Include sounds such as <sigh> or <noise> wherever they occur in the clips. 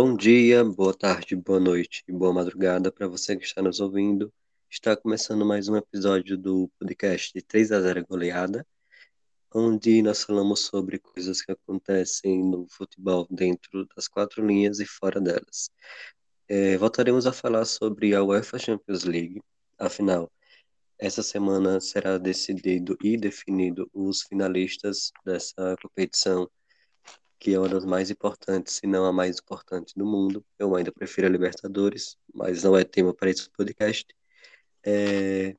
Bom dia, boa tarde, boa noite e boa madrugada para você que está nos ouvindo. Está começando mais um episódio do podcast de 3 a 0 Goleada, onde nós falamos sobre coisas que acontecem no futebol dentro das quatro linhas e fora delas. É, voltaremos a falar sobre a UEFA Champions League, afinal, essa semana será decidido e definido os finalistas dessa competição que é uma das mais importantes, se não a mais importante do mundo. Eu ainda prefiro a Libertadores, mas não é tema para esse podcast. É...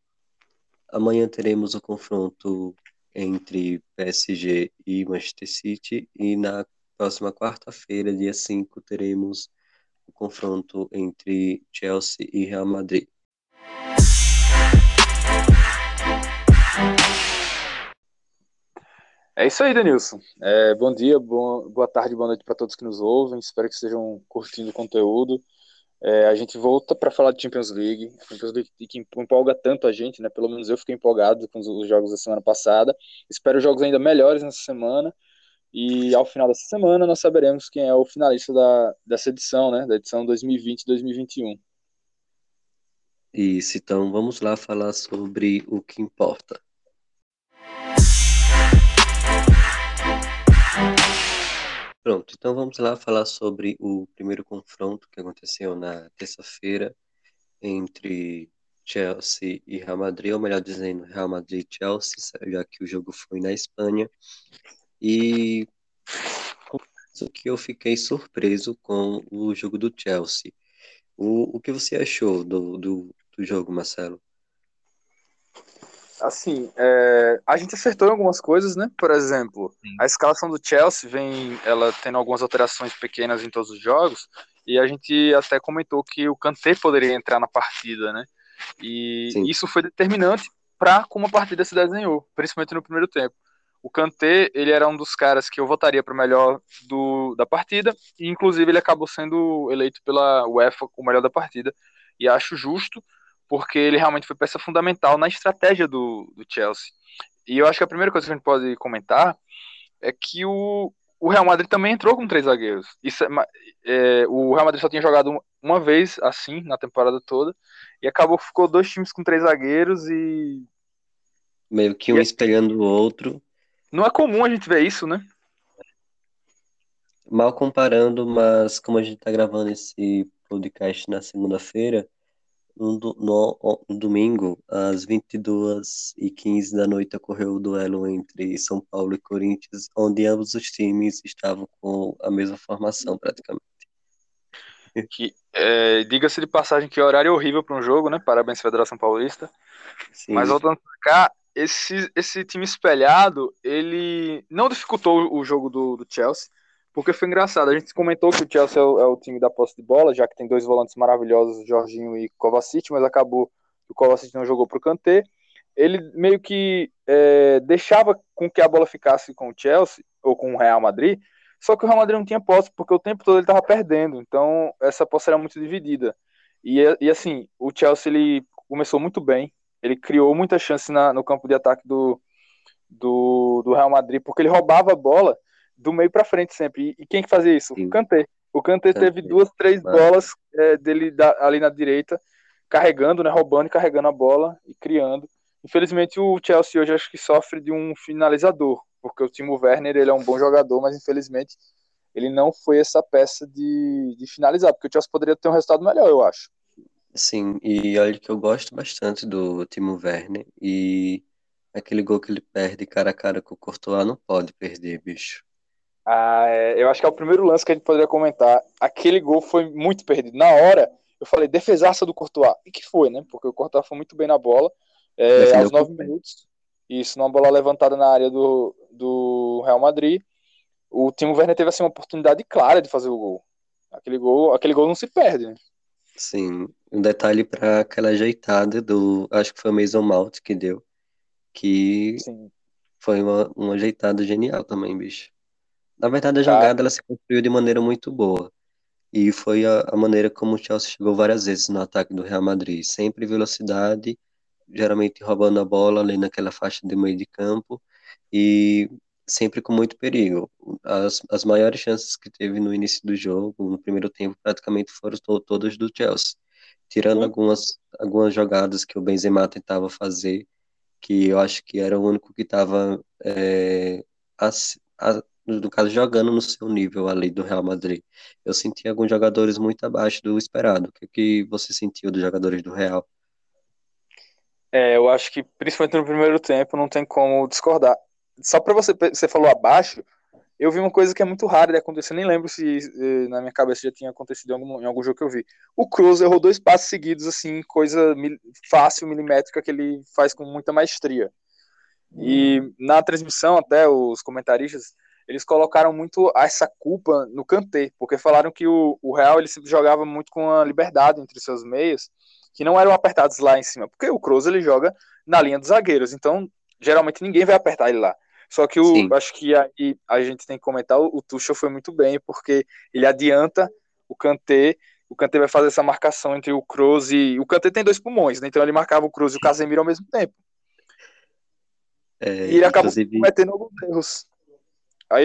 Amanhã teremos o confronto entre PSG e Manchester City, e na próxima quarta-feira, dia 5, teremos o confronto entre Chelsea e Real Madrid. É isso aí, Denilson. É, bom dia, boa tarde, boa noite para todos que nos ouvem. Espero que estejam curtindo o conteúdo. É, a gente volta para falar de Champions League. Champions League que empolga tanto a gente, né? Pelo menos eu fiquei empolgado com os, jogos da semana passada. Espero jogos ainda melhores nessa semana. E ao final dessa semana nós saberemos quem é o finalista da, dessa edição, né? Da edição 2020-2021. Isso, então vamos lá falar sobre o que importa. Pronto, então vamos lá falar sobre o primeiro confronto que aconteceu na terça-feira entre Chelsea e Real Madrid, ou melhor dizendo, Real Madrid e Chelsea, já que o jogo foi na Espanha. E confesso que eu fiquei surpreso com o jogo do Chelsea. O, o que você achou do, do, do jogo, Marcelo? Assim, é, a gente acertou em algumas coisas, né? Por exemplo, Sim. a escalação do Chelsea vem, ela tendo algumas alterações pequenas em todos os jogos, e a gente até comentou que o Kanté poderia entrar na partida, né? E Sim. isso foi determinante para como a partida se desenhou, principalmente no primeiro tempo. O Kanté, ele era um dos caras que eu votaria para o melhor do, da partida, e inclusive ele acabou sendo eleito pela UEFA o melhor da partida, e acho justo, porque ele realmente foi peça fundamental na estratégia do, do Chelsea. E eu acho que a primeira coisa que a gente pode comentar é que o, o Real Madrid também entrou com três zagueiros. Isso, é, é o Real Madrid só tinha jogado uma vez assim na temporada toda e acabou ficou dois times com três zagueiros e meio que um e, espelhando o outro. Não é comum a gente ver isso, né? Mal comparando, mas como a gente está gravando esse podcast na segunda-feira, no, no, no domingo, às 22h15 da noite, ocorreu o duelo entre São Paulo e Corinthians, onde ambos os times estavam com a mesma formação, praticamente. Que, é, Diga-se de passagem que horário horrível para um jogo, né? Parabéns, Federação Paulista. Sim. Mas voltando para cá, esse, esse time espelhado, ele não dificultou o jogo do, do Chelsea, porque foi engraçado. A gente comentou que o Chelsea é o, é o, time da posse de bola, já que tem dois volantes maravilhosos, Jorginho e Kovacic, mas acabou que o Kovacic não jogou para o Kanté. Ele meio que é, deixava com que a bola ficasse com o Chelsea ou com o Real Madrid, só que o Real Madrid não tinha posse, porque o tempo todo ele estava perdendo. Então essa posse era muito dividida. E, e assim, o Chelsea ele começou muito bem. Ele criou muita chance na, no campo de ataque do, do, do Real Madrid, porque ele roubava a bola do meio para frente sempre. E, quem que fazia isso? Sim. O Kanté. O Kanté teve duas, três Mano. bolas é, dele da, ali na direita, carregando, né, roubando e carregando a bola e criando. Infelizmente o Chelsea hoje acho que sofre de um finalizador, porque o Timo Werner ele é um bom jogador, mas infelizmente ele não foi essa peça de, de finalizar, porque o Chelsea poderia ter um resultado melhor, eu acho. Sim, e olha que eu gosto bastante do Timo Werner e aquele gol que ele perde cara a cara com o Courtois não pode perder, bicho. Ah, é, eu acho que é o primeiro lance que a gente poderia comentar. Aquele gol foi muito perdido. Na hora, eu falei, defesaça do Courtois. E que foi, né? Porque o Courtois foi muito bem na bola. É, aos nove minutos. Isso, numa bola levantada na área do, do Real Madrid. O Timo Werner teve assim, uma oportunidade clara de fazer o gol. Aquele gol, aquele gol não se perde, né? Sim, um detalhe para aquela ajeitada do. Acho que foi o Mason Mount que deu. Que Sim. foi uma, uma ajeitada genial também, bicho. Na verdade, a tá. jogada ela se construiu de maneira muito boa. E foi a, a, maneira como o Chelsea chegou várias vezes no ataque do Real Madrid. Sempre velocidade, geralmente roubando a bola ali naquela faixa de meio de campo. E sempre com muito perigo. As, as maiores chances que teve no início do jogo, no primeiro tempo, praticamente foram to todas do Chelsea. Tirando algumas, algumas jogadas que o Benzema tentava fazer, que eu acho que era o único que estava, é, no caso, jogando no seu nível ali do Real Madrid. Eu senti alguns jogadores muito abaixo do esperado. O que, que você sentiu dos jogadores do Real? É, eu acho que, principalmente no primeiro tempo, não tem como discordar. Só para você, você falou abaixo, eu vi uma coisa que é muito rara de acontecer, nem lembro se eh, na minha cabeça já tinha acontecido em algum, em algum jogo que eu vi. O Cruz errou dois passos seguidos, assim, coisa fácil, milimétrica, que ele faz com muita maestria. E na transmissão, até os comentaristas, eles colocaram muito essa culpa no Kanté, porque falaram que o, o Real ele jogava muito com a liberdade entre seus meias, que não eram apertados lá em cima, porque o Kroos ele joga na linha dos zagueiros, então geralmente ninguém vai apertar ele lá. Só que o, acho que aí a gente tem que comentar, o Tuchel foi muito bem, porque ele adianta o Kanté, o Kanté vai fazer essa marcação entre o Kroos e... O Kanté tem dois pulmões, né? então ele marcava o Kroos e o Casemiro ao mesmo tempo. É, e ele acabou inclusive... cometendo alguns erros.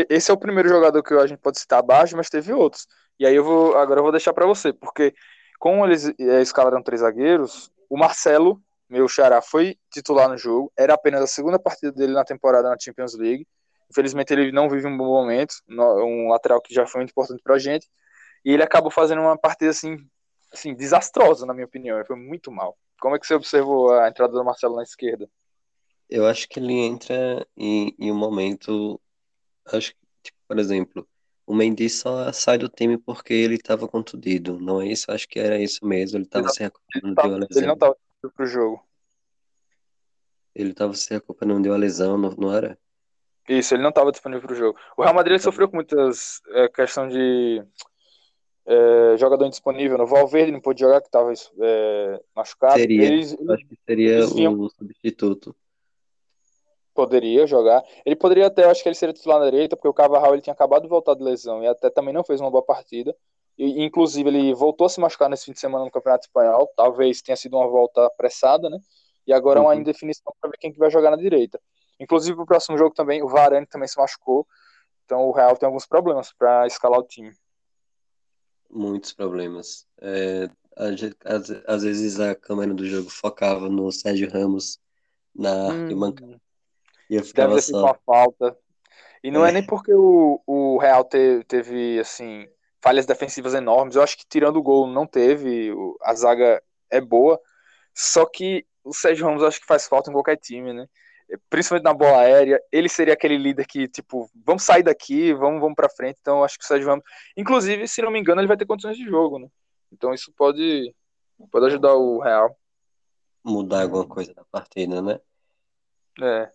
Esse é o primeiro jogador que a gente pode citar abaixo, mas teve outros. E aí eu vou agora eu vou deixar para você, porque como eles é, escalaram três zagueiros, o Marcelo, meu xará, foi titular no jogo. Era apenas a segunda partida dele na temporada na Champions League. Infelizmente ele não vive um bom momento, um lateral que já foi muito importante pra gente. E ele acabou fazendo uma partida assim, assim desastrosa, na minha opinião. Ele foi muito mal. Como é que você observou a entrada do Marcelo na esquerda? Eu acho que ele entra em, em um momento. Acho que, tipo, por exemplo, o Mendy só sai do time porque ele estava contundido, não é isso? Acho que era isso mesmo, ele estava se recuperando de uma lesão. Ele não estava pro jogo. Ele estava se recuperando de uma lesão, não, não era? Isso, ele não estava disponível para o jogo. O Real Madrid então... sofreu com muitas é, questão de é, jogador indisponível. No Valverde não pôde jogar, que estava é, machucado. Seria, eles, acho que seria o substituto poderia jogar. Ele poderia até, acho que ele seria titular na direita, porque o Cavarral ele tinha acabado de voltar de lesão e até também não fez uma boa partida. E, inclusive, ele voltou a se machucar nesse fim de semana no Campeonato Espanhol. Talvez tenha sido uma volta apressada, né? E agora uhum. é uma indefinição para ver quem que vai jogar na direita. Inclusive, o próximo jogo também, o Varane também se machucou. Então, o Real tem alguns problemas para escalar o time. Muitos problemas. É, às, às, vezes a câmera do jogo focava no Sérgio Ramos na hum. Arquibancada. E eu ficava Deve ter só... uma falta. E não é, é nem porque o, o Real te, teve, assim, falhas defensivas enormes. Eu acho que tirando o gol não teve, a zaga é boa. Só que o Sérgio Ramos acho que faz falta em qualquer time, né? Principalmente na bola aérea, ele seria aquele líder que, tipo, vamos sair daqui, vamos, vamos pra frente. Então, acho que o Sérgio Ramos, inclusive, se não me engano, ele vai ter condições de jogo, né? Então, isso pode, pode ajudar o Real. Mudar alguma coisa da partida, né? É.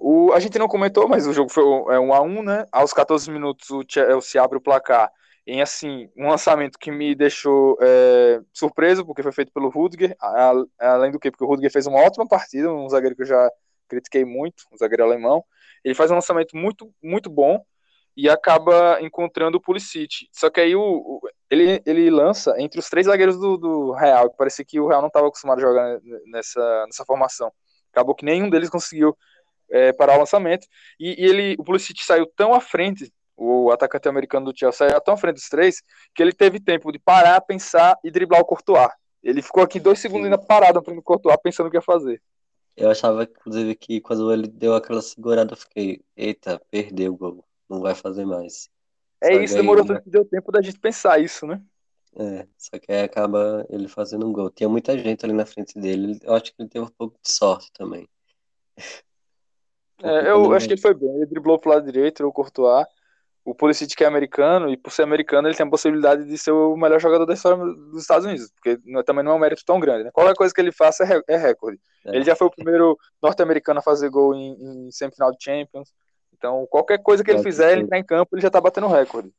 O, a gente não comentou, mas o jogo foi é, um a um, né? Aos 14 minutos o Chelsea abre o placar em assim um lançamento que me deixou é, surpreso porque foi feito pelo Rudiger, além do que porque o Rudiger fez uma ótima partida, um zagueiro que eu já critiquei muito, um zagueiro alemão. Ele faz um lançamento muito muito bom e acaba encontrando o Pulisic. Só que aí o, o ele, ele lança entre os três zagueiros do, do Real, que parecia que o Real não estava acostumado a jogar nessa, nessa formação. Acabou que nenhum deles conseguiu é, parar o lançamento. E, e, ele, o Pulisic saiu tão à frente, o atacante americano do Chelsea saiu tão à frente dos três, que ele teve tempo de parar, pensar e driblar o Courtois. Ele ficou aqui dois segundos ainda parado para o Courtois, pensando o que ia fazer. Eu achava, inclusive, que quando ele deu aquela segurada, eu fiquei, eita, perdeu o gol, não vai fazer mais. É só isso, demorou tanto que deu tempo da gente pensar isso, né? É, só que aí acaba ele fazendo um gol. Tinha muita gente ali na frente dele, eu acho que ele teve um pouco de sorte também. É, eu acho que ele foi bem. Ele driblou pro lado direito, o Courtois. O Pulisic que é americano, e por ser americano, ele tem a possibilidade de ser o melhor jogador da história dos Estados Unidos, porque também não é um mérito tão grande. Né? Qualquer coisa que ele faça é, é recorde. É. Ele já foi o primeiro norte-americano a fazer gol em, em semifinal de Champions. Então, qualquer coisa que ele fizer, ele entrar em campo, ele já tá batendo recorde.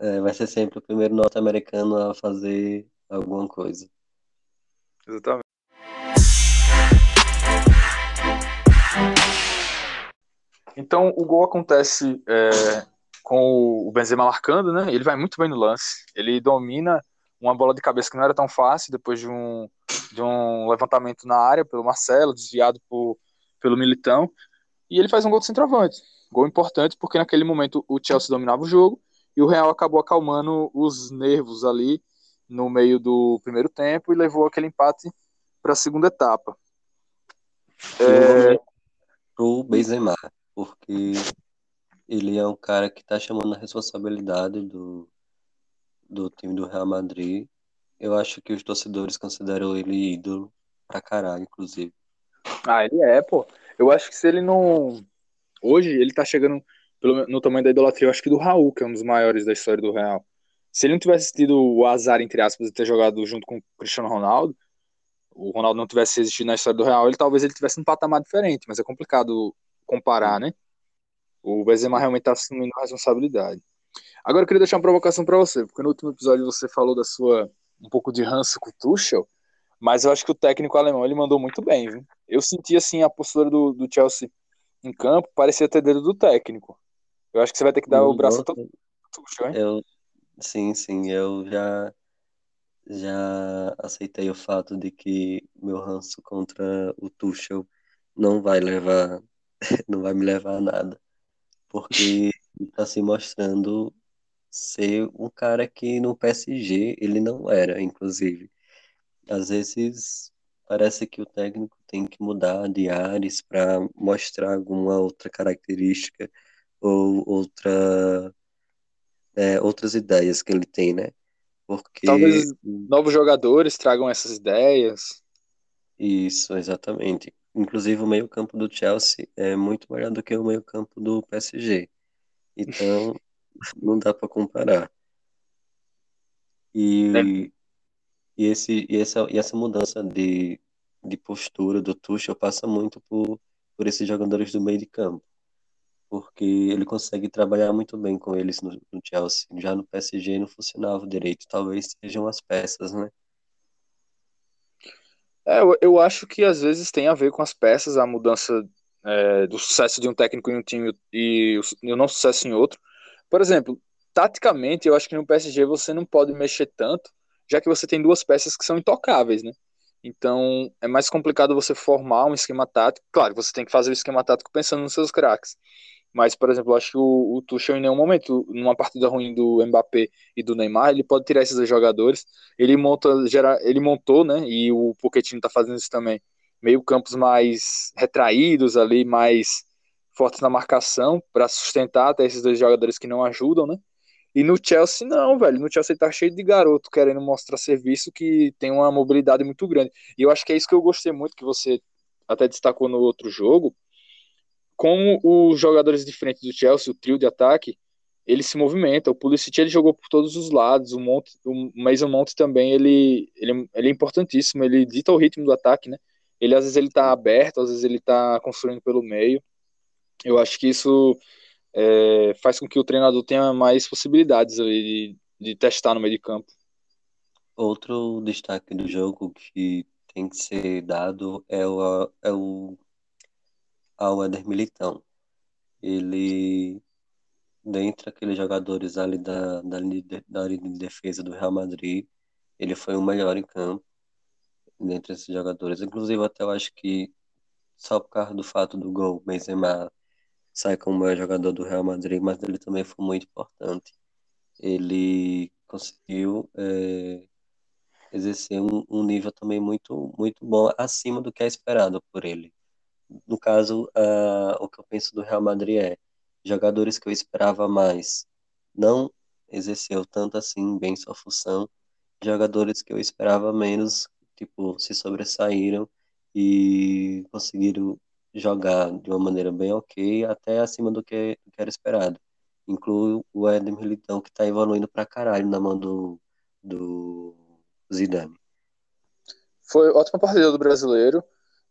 É, vai ser sempre o primeiro norte-americano a fazer alguma coisa. Exatamente. Então o gol acontece é, com o Benzema marcando, né? Ele vai muito bem no lance. Ele domina uma bola de cabeça que não era tão fácil depois de um, de um levantamento na área pelo Marcelo, desviado por, pelo Militão. E ele faz um gol de centroavante. Gol importante porque naquele momento o Chelsea dominava o jogo e o Real acabou acalmando os nervos ali no meio do primeiro tempo e levou aquele empate para a segunda etapa. É... Pro Benzema, porque ele é um cara que está chamando a responsabilidade do, do time do Real Madrid. Eu acho que os torcedores consideram ele ídolo pra caralho, inclusive. Ah, ele é, pô. Eu acho que se ele não. Hoje ele tá chegando pelo, no tamanho da idolatria, eu acho que do Raul, que é um dos maiores da história do Real. Se ele não tivesse tido o azar, entre aspas, de ter jogado junto com o Cristiano Ronaldo, o Ronaldo não tivesse existido na história do Real, ele talvez ele tivesse um patamar diferente, mas é complicado comparar, né? O Benzema realmente tá assumindo a responsabilidade. Agora eu queria deixar uma provocação para você, porque no último episódio você falou da sua um pouco de ranço com o Tuchel, mas eu acho que o técnico alemão ele mandou muito bem, viu? Eu senti assim a postura do, do Chelsea em campo, parecia ter dedo do técnico. Eu acho que você vai ter que dar o braço todo Tuchel, hein? Eu, sim, sim, eu já já aceitei o fato de que meu ranço contra o Tuchel não vai levar <laughs> não vai me levar a nada, porque está se mostrando ser um cara que no PSG ele não era, inclusive às vezes parece que o técnico tem que mudar de ares para mostrar alguma outra característica ou outra é, outras ideias que ele tem, né? Porque talvez novos jogadores tragam essas ideias. Isso, exatamente. Inclusive o meio-campo do Chelsea é muito melhor do que o meio-campo do PSG. Então, <laughs> não dá para comparar. E é. E, esse, e, essa, e essa mudança de, de postura do Tuchel passa muito por, por esses jogadores do meio de campo. Porque ele consegue trabalhar muito bem com eles no, no Chelsea. Já no PSG não funcionava direito. Talvez sejam as peças, né? É, eu, eu acho que às vezes tem a ver com as peças, a mudança é, do sucesso de um técnico em um time e o, o não sucesso em outro. Por exemplo, taticamente, eu acho que no PSG você não pode mexer tanto, já que você tem duas peças que são intocáveis, né? Então é mais complicado você formar um esquema tático. Claro, você tem que fazer o esquema tático pensando nos seus craques. Mas, por exemplo, acho que o, o Tuchel em nenhum momento, numa partida ruim do Mbappé e do Neymar, ele pode tirar esses jogadores. Ele monta, gera, ele montou, né? E o Pochettino tá fazendo isso também. Meio campos mais retraídos ali, mais fortes na marcação para sustentar até esses dois jogadores que não ajudam, né? E no Chelsea, não, velho. No Chelsea tá cheio de garoto querendo mostrar serviço que tem uma mobilidade muito grande. E eu acho que é isso que eu gostei muito, que você até destacou no outro jogo. Como os jogadores diferentes do Chelsea, o trio de ataque, ele se movimenta. O Pulisic ele jogou por todos os lados. O Monte, o Mason Monte também ele, ele, ele é importantíssimo. Ele dita o ritmo do ataque, né? Ele às vezes ele tá aberto, às vezes ele tá construindo pelo meio. Eu acho que isso é, faz com que o treinador tenha mais possibilidades de, de testar no meio de campo. Outro destaque do jogo que tem que ser dado é o, é o ao Éder Militão. Ele, dentre aqueles jogadores ali da, da, da linha de defesa do Real Madrid, ele foi o melhor em campo dentre esses jogadores. Inclusive, até eu acho que só por causa do fato do gol, Benzema sai como o maior jogador do Real Madrid, mas ele também foi muito importante. Ele conseguiu é, exercer um, um, nível também muito, muito bom, acima do que é esperado por ele. No caso, uh, o que eu penso do Real Madrid é jogadores que eu esperava mais não exerceu tanto assim bem sua função, jogadores que eu esperava menos, tipo, se sobressaíram e conseguiram jogar de uma maneira bem ok, até acima do que, do que era esperado. Inclui o Éder Militão, que está evoluindo pra caralho na mão do, do Zidane. Foi ótima partida do brasileiro.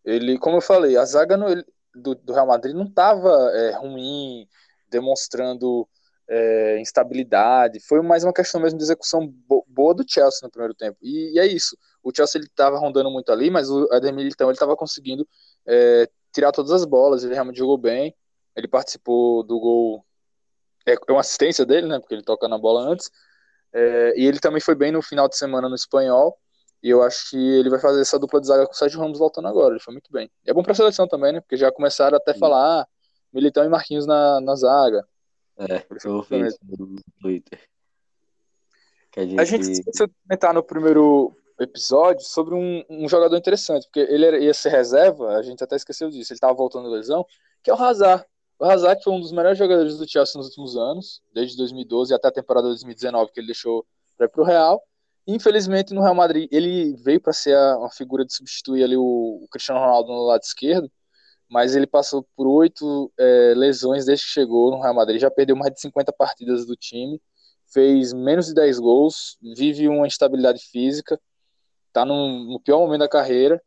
Ele, como eu falei, a zaga no, do, do Real Madrid não estava é, ruim, demonstrando é, instabilidade. Foi mais uma questão mesmo de execução boa do Chelsea no primeiro tempo. E, e é isso. O Chelsea ele estava rondando muito ali, mas o Éder Militão ele estava conseguindo é, tirar todas as bolas, ele realmente jogou bem. Ele participou do gol, é, é uma assistência dele, né? Porque ele toca na bola antes. É, e ele também foi bem no final de semana no espanhol. E eu acho que ele vai fazer essa dupla de zaga com o Sérgio Ramos voltando agora. Ele foi muito bem. E é bom para a seleção também, né? Porque já começaram até a falar: ah, Militão e Marquinhos na, na zaga. É, eu vi isso no Twitter. A gente... a gente esqueceu de comentar no primeiro episódio sobre um, um jogador interessante, porque ele ia ser reserva, a gente até esqueceu disso, ele estava voltando de lesão, que é o Hazard. O Hazard foi um dos melhores jogadores do Chelsea nos últimos anos, desde 2012 até a temporada 2019, que ele deixou para ir para o Real. Infelizmente, no Real Madrid, ele veio para ser a, uma figura de substituir ali o, o, Cristiano Ronaldo no lado esquerdo, mas ele passou por oito é, lesões desde que chegou no Real Madrid, já perdeu mais de 50 partidas do time, fez menos de 10 gols, vive uma instabilidade física, está no, pior momento da carreira,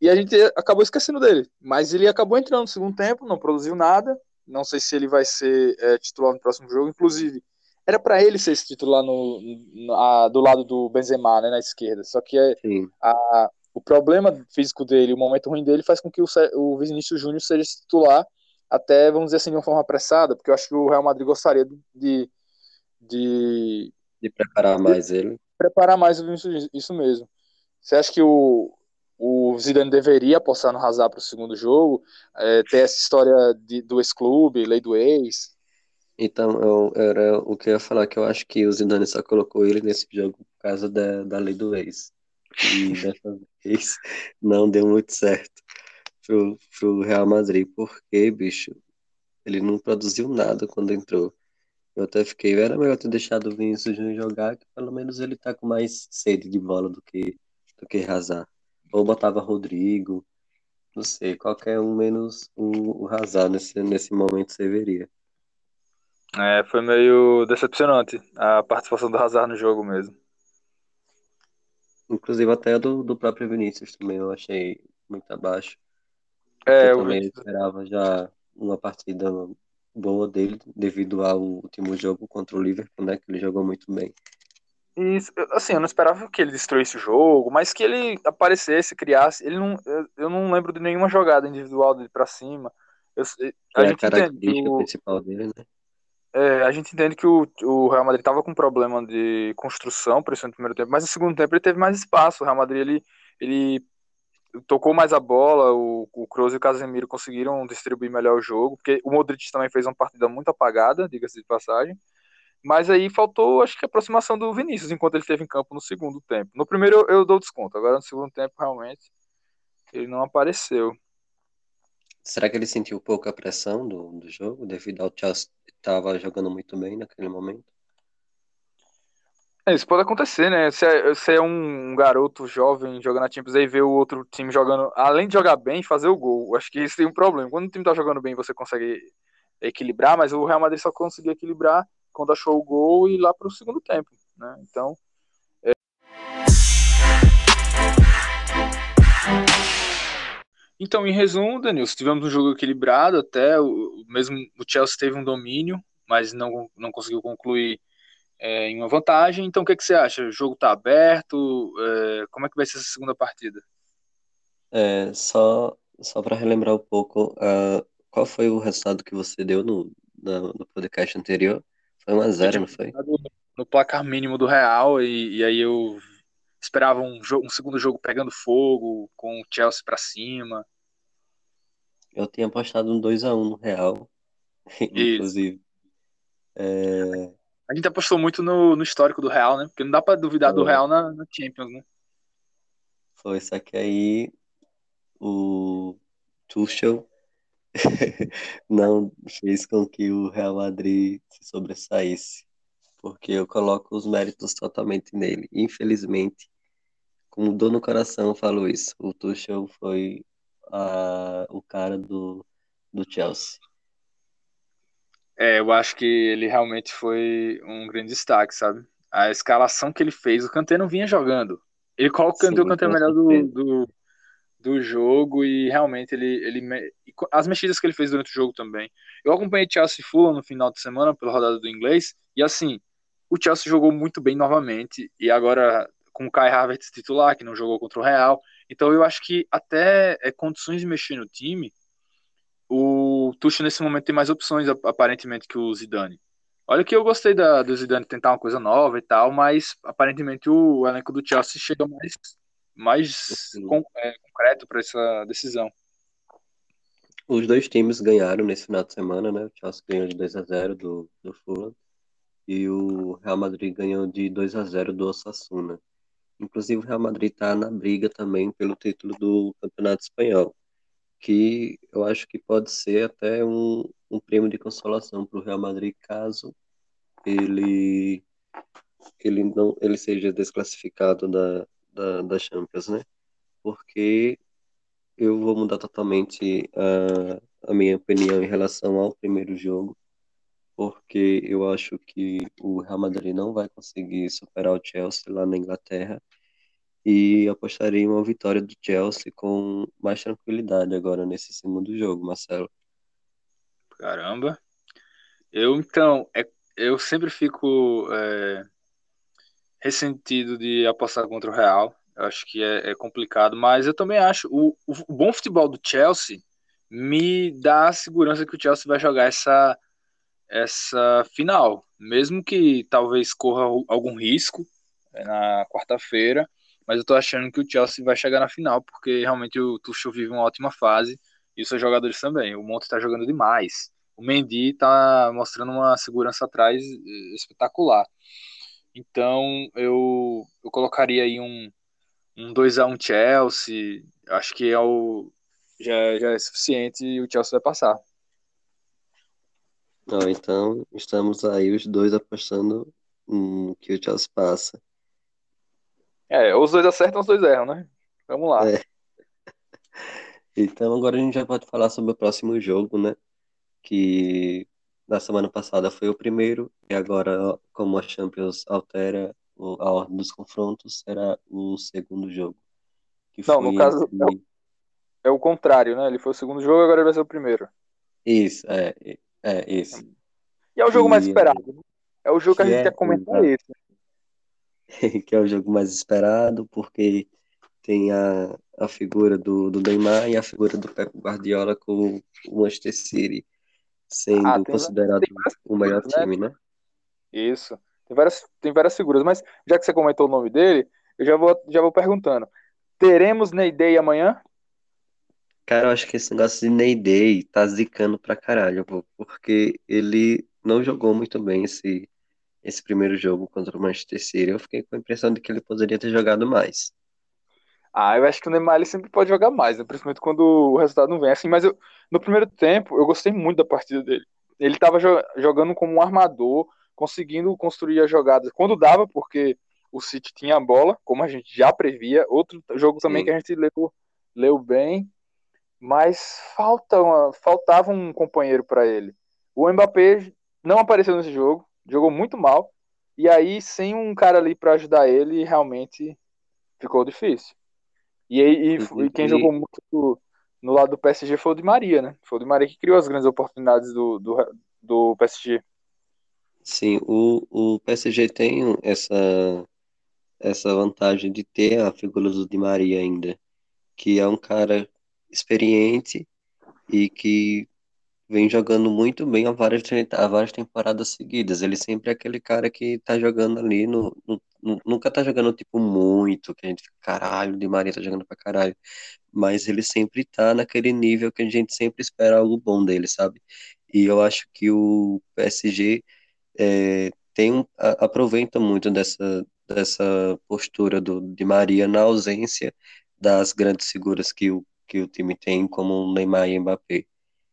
e a gente acabou esquecendo dele. Mas ele acabou entrando no segundo tempo, não produziu nada. Não sei se ele vai ser é, titular no próximo jogo. Inclusive, era para ele ser esse titular no, do lado do Benzema, né, na esquerda. Só que é, a, o problema físico dele, o momento ruim dele, faz com que o, o Vinícius Júnior seja titular até, vamos dizer assim, de uma forma apressada, porque eu acho que o Real Madrid gostaria de. de, de preparar mais ele. Preparar mais o Vinícius, isso mesmo. Você acha que o, o Zidane deveria apostar no Hazard para o segundo jogo, é, ter essa história de, do ex-clube, lei do ex? Então, eu, era o que eu ia falar, que eu acho que o Zidane só colocou ele nesse jogo por causa da, da lei do ex. E dessa vez <laughs> não deu muito certo pro, pro Real Madrid, porque, bicho, ele não produziu nada quando entrou. Eu até fiquei, era melhor ter deixado o Vinícius Júnior jogar, que pelo menos ele tá com mais sede de bola do que, do que Hazard. Ou botava Rodrigo, não sei, qualquer um menos o, o Hazard nesse, nesse momento serviria. É, foi meio decepcionante a participação do Hazard no jogo mesmo. Inclusive até do, do próprio Vinícius também eu achei muito abaixo. É, eu também vi... esperava já uma partida boa dele devido ao último jogo contra o Liverpool, né, que ele jogou muito bem. E, assim, eu não esperava que ele destruísse o jogo, mas que ele aparecesse, criasse. Ele não, eu, eu não lembro de nenhuma jogada individual dele para cima. Eu, a, é gente a característica principal dele, né? É, a gente entende que o, o Real Madrid estava com problema de construção, isso no primeiro tempo, mas no segundo tempo ele teve mais espaço. O Real Madrid ele, ele tocou mais a bola, o, o Kroos e o Casemiro conseguiram distribuir melhor o jogo, porque o Modric também fez uma partida muito apagada, diga-se de passagem. Mas aí faltou, acho que a aproximação do Vinícius enquanto ele esteve em campo no segundo tempo. No primeiro eu, eu dou desconto, agora no segundo tempo realmente ele não apareceu. Será que ele sentiu pouca pressão do, do jogo devido ao Chelsea estava jogando muito bem naquele momento? É, isso pode acontecer, né? Você é, é um garoto jovem jogando a Champions e ver o outro time jogando, além de jogar bem, fazer o gol. Acho que isso tem um problema. Quando o time tá jogando bem, você consegue equilibrar, mas o Real Madrid só conseguiu equilibrar quando achou o gol e lá para o segundo tempo, né? Então, é... Então, em resumo, Danilo, tivemos um jogo equilibrado até, o, mesmo o Chelsea teve um domínio, mas não, não conseguiu concluir é, em uma vantagem. Então, o que, que você acha? O jogo está aberto? É, como é que vai ser essa segunda partida? É, só só para relembrar um pouco, uh, qual foi o resultado que você deu no, no, no podcast anterior? Foi 1x0, não foi? No placar mínimo do Real, e, e aí eu esperava um, jogo, um segundo jogo pegando fogo, com o Chelsea pra cima. Eu tinha apostado um 2x1 no Real, <laughs> inclusive. É... A gente apostou muito no, no, histórico do Real, né? Porque não dá pra duvidar do Real na, na Champions, né? Foi, só que aí o Tuchel <laughs> não fez com que o Real Madrid se sobressaísse, porque eu coloco os méritos totalmente nele. Infelizmente, com dor no coração, falo isso. O Tuchel foi a, o cara do, do Chelsea. É, eu acho que ele realmente foi um grande destaque, sabe? A escalação que ele fez, o Kanté não vinha jogando. Ele coloca o Kanté, o Kanté é melhor do, do, do jogo e realmente ele, ele as mexidas que ele fez durante o jogo também. Eu acompanhei Chelsea Fulham no final de semana pela rodada do inglês e assim, o Chelsea jogou muito bem novamente e agora com o Kai Havertz titular, que não jogou contra o Real. Então eu acho que até é, condições de mexer no time, o Tuchel nesse momento tem mais opções aparentemente que o Zidane. Olha que eu gostei da, do Zidane tentar uma coisa nova e tal, mas aparentemente o, o elenco do Chelsea chega mais mais com, é, concreto para essa decisão. os dois times ganharam nesse final de semana, né? O Chelsea ganhou de 2 a 0 do, do Fulham e o Real Madrid ganhou de 2 a 0 do Osasuna. Inclusive o Real Madrid está na briga também pelo título do Campeonato Espanhol, que eu acho que pode ser até um, um prêmio de consolação para o Real Madrid caso ele ele não ele seja desclassificado da, da, da Champions, né? Porque eu vou mudar totalmente a, a minha opinião em relação ao primeiro jogo, porque eu acho que o Real Madrid não vai conseguir superar o Chelsea lá na Inglaterra e apostaria em uma vitória do Chelsea com mais tranquilidade agora nesse segundo jogo, Marcelo. Caramba. Eu então, é, eu sempre fico é, ressentido de apostar contra o Real. Eu acho que é, é complicado, mas eu também acho o, o, bom futebol do Chelsea me dá a segurança que o Chelsea vai jogar essa essa final, mesmo que talvez corra algum risco é, na quarta-feira, mas eu tô achando que o Chelsea vai chegar na final, porque realmente o Tuchel vive uma ótima fase e os seus jogadores também. O Monte tá jogando demais. O Mendy tá mostrando uma segurança atrás espetacular. Então eu, eu colocaria aí um, um 2x1 Chelsea. Acho que é o, já, já é suficiente e o Chelsea vai passar. Oh, então estamos aí os dois apostando hum, que o Chelsea passa. É, os dois acertam, os dois erram, né? Vamos lá. É. Então agora a gente já pode falar sobre o próximo jogo, né? Que na semana passada foi o primeiro, e agora, como a Champions altera a ordem dos confrontos, será o segundo jogo. Não, no caso é, o, é o contrário, né? Ele foi o segundo jogo, agora ele vai ser o primeiro. Isso, é, é isso. E é o jogo e... mais esperado. Né? É o jogo que, que a gente é, quer comentar esse. <laughs> que é o jogo mais esperado, porque tem a, a figura do, do Neymar e a figura do Pep Guardiola com o Manchester City sendo ah, considerado o melhor figuras, time, né? né? Isso. Tem várias, tem várias figuras, mas já que você comentou o nome dele, eu já vou, já vou perguntando. Teremos Ney Day amanhã? Cara, eu acho que esse negócio de Ney Day tá zicando pra caralho, pô, porque ele não jogou muito bem esse, esse primeiro jogo contra o Manchester City. Eu fiquei com a impressão de que ele poderia ter jogado mais. Ah, eu acho que o Neymar ele sempre pode jogar mais, né? principalmente quando o resultado não vem assim. Mas eu, no primeiro tempo, eu gostei muito da partida dele. Ele estava jo jogando como um armador, conseguindo construir as jogadas quando dava, porque o City tinha a bola, como a gente já previa. Outro jogo também Sim. que a gente leu, leu bem, mas falta uma, faltava um companheiro para ele. O Mbappé não apareceu nesse jogo, jogou muito mal. E aí, sem um cara ali para ajudar ele, realmente ficou difícil. E, e, e quem jogou muito no lado do PSG foi o Di Maria, né? Foi o Di Maria que criou as grandes oportunidades do, do, do PSG. Sim, o, o PSG tem essa, essa vantagem de ter a figura do Di Maria ainda, que é um cara experiente e que vem jogando muito bem há várias, há várias temporadas seguidas. Ele sempre é aquele cara que tá jogando ali, no, no, nunca tá jogando tipo muito, que a gente fica, caralho, Di Maria tá jogando pra caralho. Mas ele sempre tá naquele nível que a gente sempre espera algo bom dele, sabe? E eu acho que o PSG é, tem a, aproveita muito dessa, dessa postura do Di Maria na ausência das grandes figuras que o, que o time tem, como Neymar e Mbappé.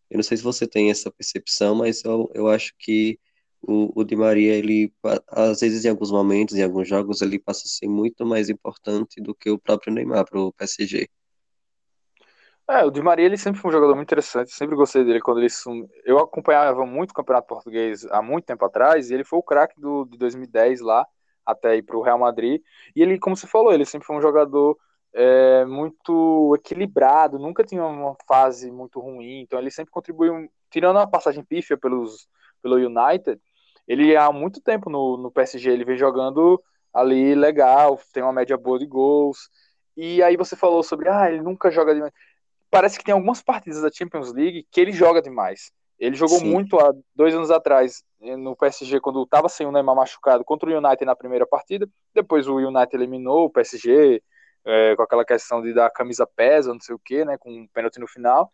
Eu não sei se você tem essa percepção, mas eu, eu acho que o, o Di Maria, ele, às vezes, em alguns momentos, em alguns jogos, ele passa a ser muito mais importante do que o próprio Neymar para o PSG. É, o Di Maria ele sempre foi um jogador muito interessante, sempre gostei dele quando ele sum... eu acompanhava muito o Campeonato Português há muito tempo atrás, e ele foi o craque do de 2010 lá até ir para o Real Madrid. E ele, como você falou, ele sempre foi um jogador é, muito equilibrado, nunca tinha uma fase muito ruim, então ele sempre contribuiu, tirando a passagem pífia pelos, pelo United, ele há muito tempo no, no PSG, ele vem jogando ali legal, tem uma média boa de gols, e aí você falou sobre, ah, ele nunca joga demais. Parece que tem algumas partidas da Champions League que ele joga demais. Ele jogou Sim. muito há dois anos atrás no PSG, quando estava sem o Neymar machucado, contra o United na primeira partida. Depois o United eliminou o PSG, é, com aquela questão de dar camisa pesa, não sei o que, né, com um pênalti no final.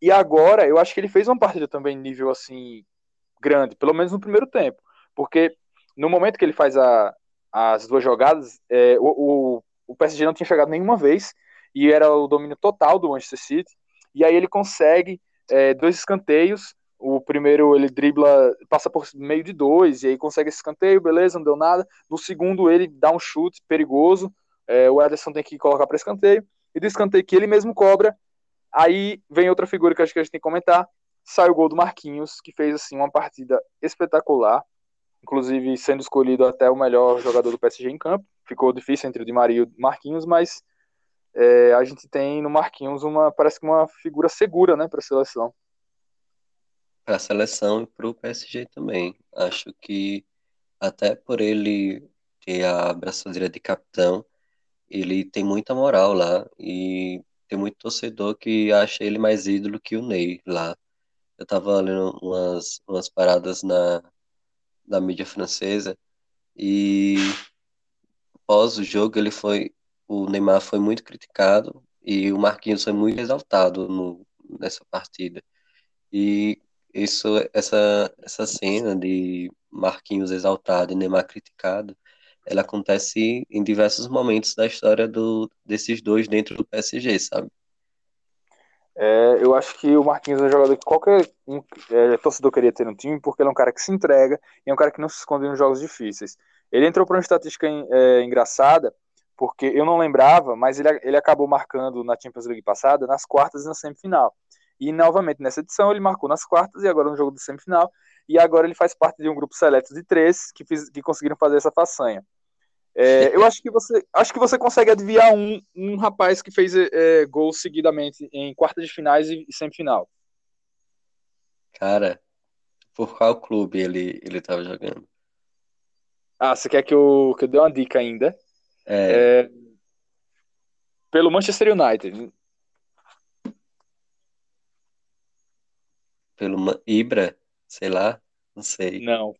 E agora, eu acho que ele fez uma partida também nível assim grande, pelo menos no primeiro tempo, porque no momento que ele faz a, as duas jogadas, é, o, o, o PSG não tinha chegado nenhuma vez e era o domínio total do Manchester City. E aí ele consegue é, dois escanteios. O primeiro ele dribla, passa por meio de dois, e aí consegue esse escanteio, beleza, não deu nada. No segundo ele dá um chute perigoso, é, o Ederson tem que colocar para escanteio. E do escanteio que ele mesmo cobra, aí vem outra figura que acho que a gente tem que comentar, sai o gol do Marquinhos, que fez assim uma partida espetacular, inclusive sendo escolhido até o melhor jogador do PSG em campo. Ficou difícil entre o Di Maria e o Marquinhos, mas é, a gente tem no Marquinhos uma parece que uma figura segura, né, para a seleção. Para a seleção e para o PSG também. Acho que até por ele ter a braçadeira de capitão, ele tem muita moral lá e tem muito torcedor que acha ele mais ídolo que o Ney lá. Eu tava lendo umas, umas paradas na, na mídia francesa e após o jogo ele foi o Neymar foi muito criticado e o Marquinhos foi muito exaltado no, nessa partida. E isso, essa, essa cena de Marquinhos exaltado e Neymar criticado, ela acontece em diversos momentos da história do, desses dois dentro do PSG, sabe? É, eu acho que o Marquinhos é um jogador que qualquer um, é, torcedor queria ter no time, porque ele é um cara que se entrega e é um cara que não se esconde nos jogos difíceis. Ele entrou para uma estatística é, engraçada, porque eu não lembrava, mas ele, ele acabou marcando na Champions League passada, nas quartas e na semifinal. E novamente nessa edição ele marcou nas quartas e agora no jogo de semifinal. E agora ele faz parte de um grupo seleto de três que, fiz, que conseguiram fazer essa façanha. É, eu acho que você acho que você consegue adivinhar um, um rapaz que fez é, gols seguidamente em quartas de finais e, e semifinal. Cara, por qual clube ele ele estava jogando? Ah, você quer que eu, que eu dê uma dica ainda? É... É, pelo Manchester United. Pelo Ibra, sei lá, não sei. Não,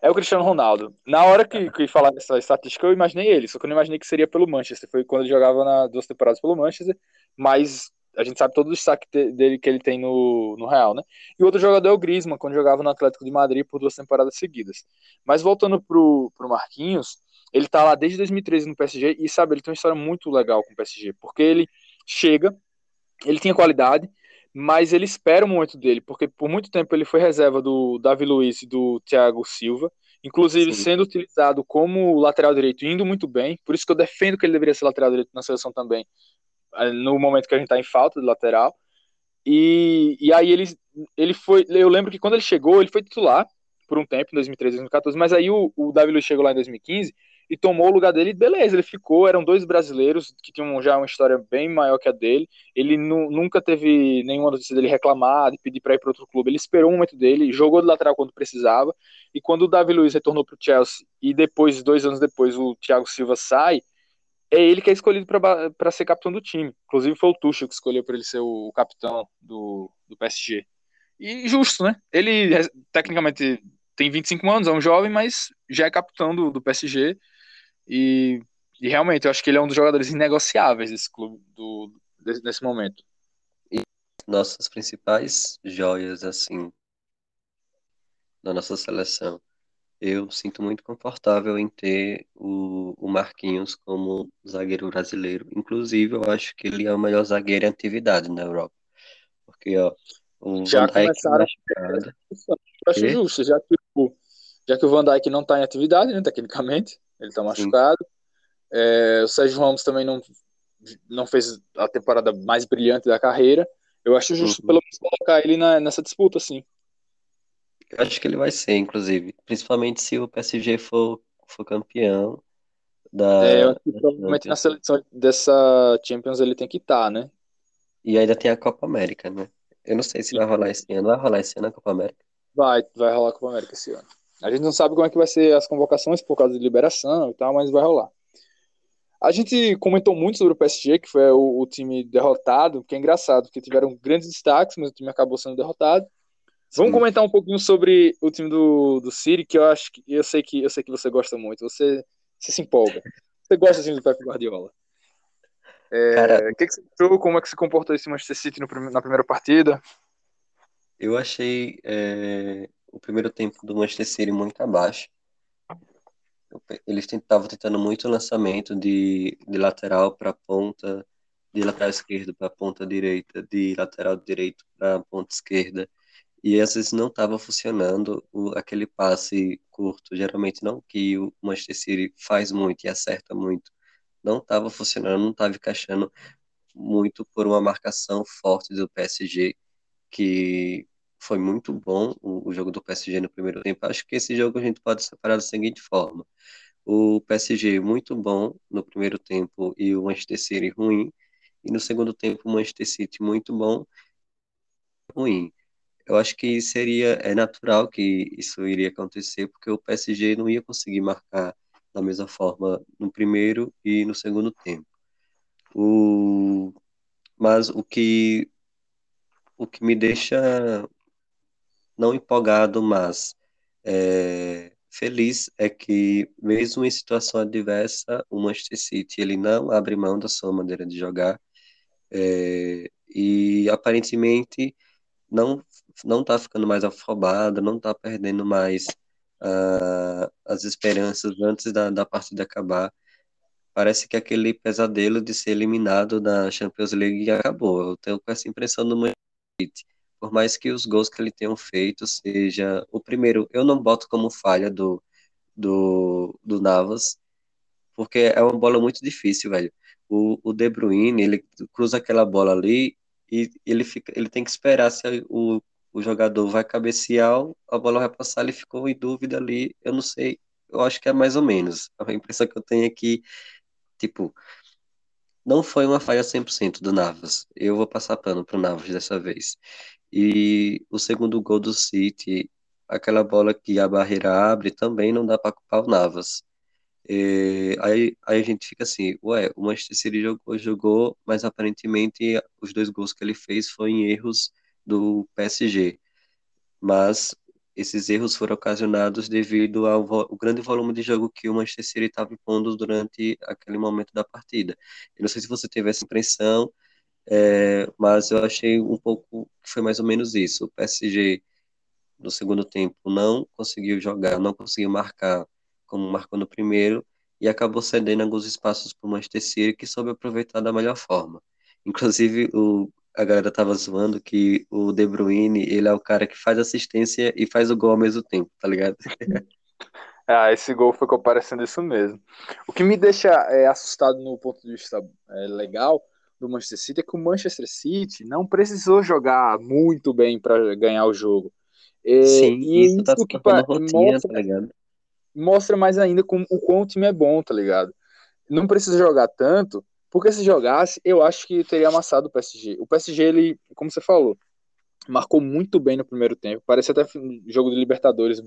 é o Cristiano Ronaldo. Na hora que, que falar dessa estatística, eu imaginei ele, só que eu não imaginei que seria pelo Manchester. Foi quando ele jogava na duas temporadas pelo Manchester, mas a gente sabe todo o destaque dele que ele tem no, no Real, né? E o outro jogador é o Griezmann, quando jogava no Atlético de Madrid por duas temporadas seguidas. Mas voltando pro, pro Marquinhos, ele tá lá desde 2013 no PSG e, sabe, ele tem uma história muito legal com o PSG, porque ele chega, ele tinha qualidade, mas ele espera o momento dele, porque por muito tempo ele foi reserva do Davi Luiz e do Thiago Silva, inclusive Sim. sendo utilizado como lateral direito, indo muito bem, por isso que eu defendo que ele deveria ser lateral direito na seleção também, eh, no momento que a gente tá em falta de lateral. E, e aí ele, ele foi, eu lembro que quando ele chegou, ele foi titular por um tempo, em 2013, 2014, mas aí o, o Davi Luiz chegou lá em 2015 e tomou o lugar dele, beleza, ele ficou, eram dois brasileiros que tinham já uma história bem maior que a dele, ele nu, nunca teve nenhuma notícia dele reclamar, de pedir para ir para outro clube, ele esperou o momento dele, jogou de lateral quando precisava, e quando o Davi Luiz retornou para o Chelsea, e depois, dois anos depois, o Thiago Silva sai, é ele que é escolhido para ser capitão do time, inclusive foi o Tuchel que escolheu para ele ser o capitão do, do PSG. E justo, né? Ele tecnicamente tem 25 anos, é um jovem, mas já é capitão do, do PSG, e, e, realmente, eu acho que ele é um dos jogadores inegociáveis desse clube, do, desse, nesse momento. E nossas principais joias, assim, da nossa seleção. Eu sinto muito confortável em ter o, o Marquinhos como zagueiro brasileiro. Inclusive, eu acho que ele é o melhor zagueiro em atividade na Europa. Porque, ó, o já Van Dijk começaram machucado. Eu acho justo, já que, o, já que o Van Dijk não está em atividade, né, tecnicamente, ele tá machucado. É, o Sérgio Ramos também não, não fez a temporada mais brilhante da carreira. Eu acho justo uhum. pelo menos colocar ele na, nessa disputa, sim. Eu acho que ele vai ser, inclusive. Principalmente se o PSG for, for campeão da. É, eu provavelmente na seleção dessa Champions ele tem que estar, tá, né? E ainda tem a Copa América, né? Eu não sei se vai rolar esse ano. Vai rolar esse ano a Copa América? Vai, vai rolar a Copa América esse ano. A gente não sabe como é que vai ser as convocações por causa de liberação e tal, mas vai rolar. A gente comentou muito sobre o PSG, que foi o, o time derrotado, que é engraçado, porque tiveram grandes destaques, mas o time acabou sendo derrotado. Vamos Sim. comentar um pouquinho sobre o time do, do City, que eu acho que eu sei que eu sei que você gosta muito. Você, você se empolga. Você gosta assim do Pep Guardiola. É, Cara, o que, que você achou? Como é que se comportou esse Manchester City no, na primeira partida? Eu achei é, o primeiro tempo do Manchester City muito abaixo. Eles estavam tentando muito lançamento de, de lateral para ponta, de lateral esquerdo para ponta direita, de lateral direito para ponta esquerda. E às vezes não estava funcionando o, aquele passe curto, geralmente não que o Manchester City faz muito e acerta muito. Não estava funcionando, não estava encaixando muito por uma marcação forte do PSG, que foi muito bom o, o, jogo do PSG no primeiro tempo. Acho que esse jogo a gente pode separar da seguinte forma: o PSG muito bom no primeiro tempo e o Manchester City ruim, e no segundo tempo o Manchester City muito bom, ruim. Eu acho que seria é natural que isso iria acontecer, porque o PSG não ia conseguir marcar da mesma forma no primeiro e no segundo tempo. O, mas o que o que me deixa não empolgado, mas é, feliz é que mesmo em situação adversa, o Manchester City ele não abre mão da sua maneira de jogar é, e aparentemente não não está ficando mais afobado, não está perdendo mais uh, as esperanças antes da, da partida acabar. Parece que aquele pesadelo de ser eliminado da Champions League acabou. Eu tenho essa impressão do Manchester City. Por mais que os gols que ele tenha feito seja o primeiro, eu não boto como falha do, do, do Navas, porque é uma bola muito difícil, velho. O, o De Bruyne, ele cruza aquela bola ali e ele, fica, ele tem que esperar se o, o jogador vai cabecear, a bola vai passar, ele ficou em dúvida ali, eu não sei, eu acho que é mais ou menos. A impressão que eu tenho é que, tipo, não foi uma falha 100% do Navas. Eu vou passar pano pro Navas dessa vez. E o segundo gol do City, aquela bola que a barreira abre, também não dá para culpar o Navas. E, aí, aí a gente fica assim, ué, o Manchester City jogou, jogou, mas aparentemente os dois gols que ele fez foram em erros do PSG. Mas esses erros foram ocasionados devido ao, grande volume de jogo que o Manchester City estava impondo durante aquele momento da partida. Eu não sei se você teve essa impressão, é, mas eu achei um pouco que foi mais ou menos isso. O PSG, no segundo tempo, não conseguiu jogar, não conseguiu marcar como marcou no primeiro, e acabou cedendo alguns espaços para o Manchester City, que soube aproveitar da melhor forma. Inclusive, o, a galera tava zoando que o De Bruyne, ele é o cara que faz assistência e faz o gol ao mesmo tempo, tá ligado? <laughs> ah, esse gol foi parecendo isso mesmo. O que me deixa é, assustado no ponto de vista é, legal do Manchester City é que o Manchester City não precisou jogar muito bem para ganhar o jogo. É, Sim, e isso, tá isso que rotina, mostra, tá mostra mais ainda como, o quão o time é bom, tá ligado? Não precisa jogar tanto porque se jogasse, eu acho que teria amassado o PSG. O PSG, ele, como você falou, marcou muito bem no primeiro tempo. Parece até jogo de Libertadores.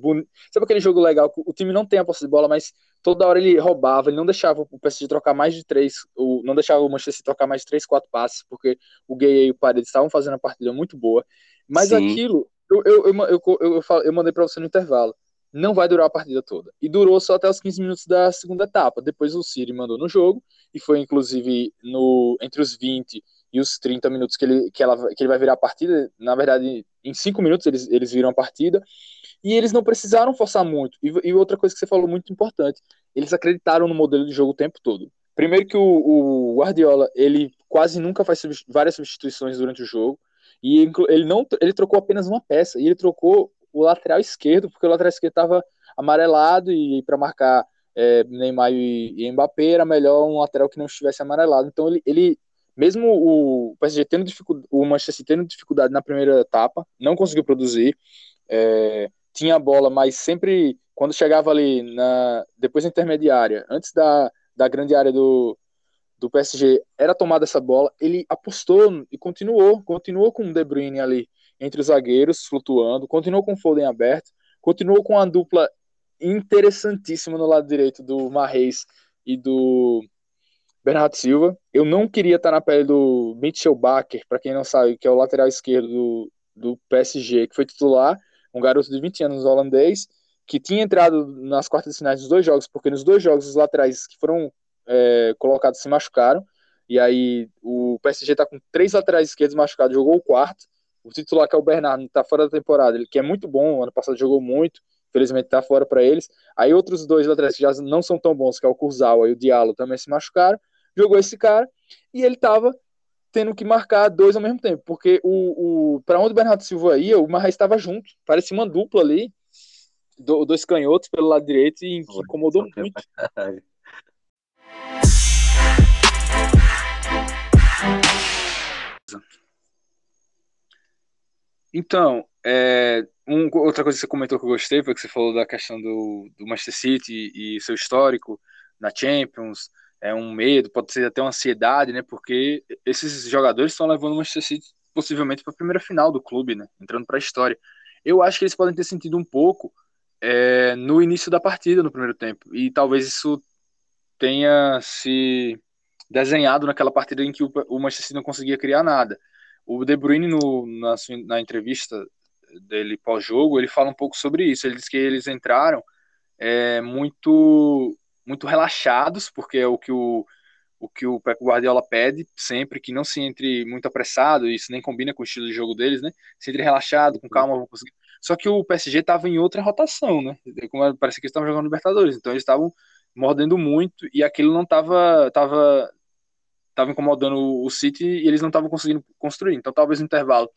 Sabe aquele jogo legal? O time não tem a posse de bola, mas toda hora ele roubava, ele não deixava o PSG trocar mais de três, não deixava o Manchester trocar mais de três, quatro passes, porque o Gay e o Paredes estavam fazendo uma partida muito boa. Mas Sim. aquilo, eu, eu, eu, eu, eu, eu mandei para você no intervalo não vai durar a partida toda. E durou só até os 15 minutos da segunda etapa. Depois o Siri mandou no jogo, e foi inclusive no entre os 20 e os 30 minutos que ele, que ela, que ele vai virar a partida. Na verdade, em 5 minutos eles, eles viram a partida. E eles não precisaram forçar muito. E, e, outra coisa que você falou muito importante, eles acreditaram no modelo de jogo o tempo todo. Primeiro que o, o Guardiola, ele quase nunca faz várias substituições durante o jogo. E ele não ele trocou apenas uma peça, e ele trocou o lateral esquerdo, porque o lateral esquerdo estava amarelado e para marcar é, Neymar e, e Mbappé era melhor um lateral que não estivesse amarelado. Então ele, ele mesmo o PSG tendo dificuldade, o Manchester tendo dificuldade na primeira etapa, não conseguiu produzir, é, tinha a bola, mas sempre quando chegava ali na depois da intermediária, antes da, da grande área do, do PSG, era tomada essa bola, ele apostou e continuou, continuou com o De Bruyne ali entre os zagueiros, flutuando, continuou com o Foden aberto, continuou com uma dupla interessantíssima no lado direito do Marreis e do Bernardo Silva. Eu não queria estar na pele do Mitchell Baker, para quem não sabe, que é o lateral esquerdo do, do PSG, que foi titular, um garoto de 20 anos holandês, que tinha entrado nas quartas de finais dos dois jogos, porque nos dois jogos os laterais que foram é, colocados se machucaram, e aí o PSG está com três laterais esquerdos machucados, jogou o quarto, o titular que é o Bernardo tá fora da temporada, ele que é muito bom, ano passado jogou muito, infelizmente tá fora para eles. Aí outros dois laterais que já não são tão bons, que é o Kurzawa e o Diallo, também se machucaram. Jogou esse cara e ele tava tendo que marcar dois ao mesmo tempo, porque o, o para onde o Bernardo Silva ia, o Marra estava junto, parecia uma dupla ali, do, dois canhotos pelo lado direito e que incomodou muito. Então, é, um, outra coisa que você comentou que eu gostei foi que você falou da questão do, do Manchester City e, e seu histórico na Champions, é um medo, pode ser até uma ansiedade, né? Porque esses jogadores estão levando o Manchester City possivelmente para a primeira final do clube, né? Entrando para a história. Eu acho que eles podem ter sentido um pouco é, no início da partida, no primeiro tempo, e talvez isso tenha se desenhado naquela partida em que o, Manchester City não conseguia criar nada. O De Bruyne, no, na, na entrevista dele pós-jogo, ele fala um pouco sobre isso. Ele diz que eles entraram é, muito muito relaxados, porque é o que o, o que o Pep Guardiola pede sempre, que não se entre muito apressado, isso nem combina com o estilo de jogo deles, né? Se entre relaxado, com calma, vão conseguir. Só que o PSG estava em outra rotação, né? Como parece que eles estavam jogando Libertadores, então eles estavam mordendo muito e aquilo não estava tava, tava incomodando o City e eles não estavam conseguindo construir. Então talvez no intervalo,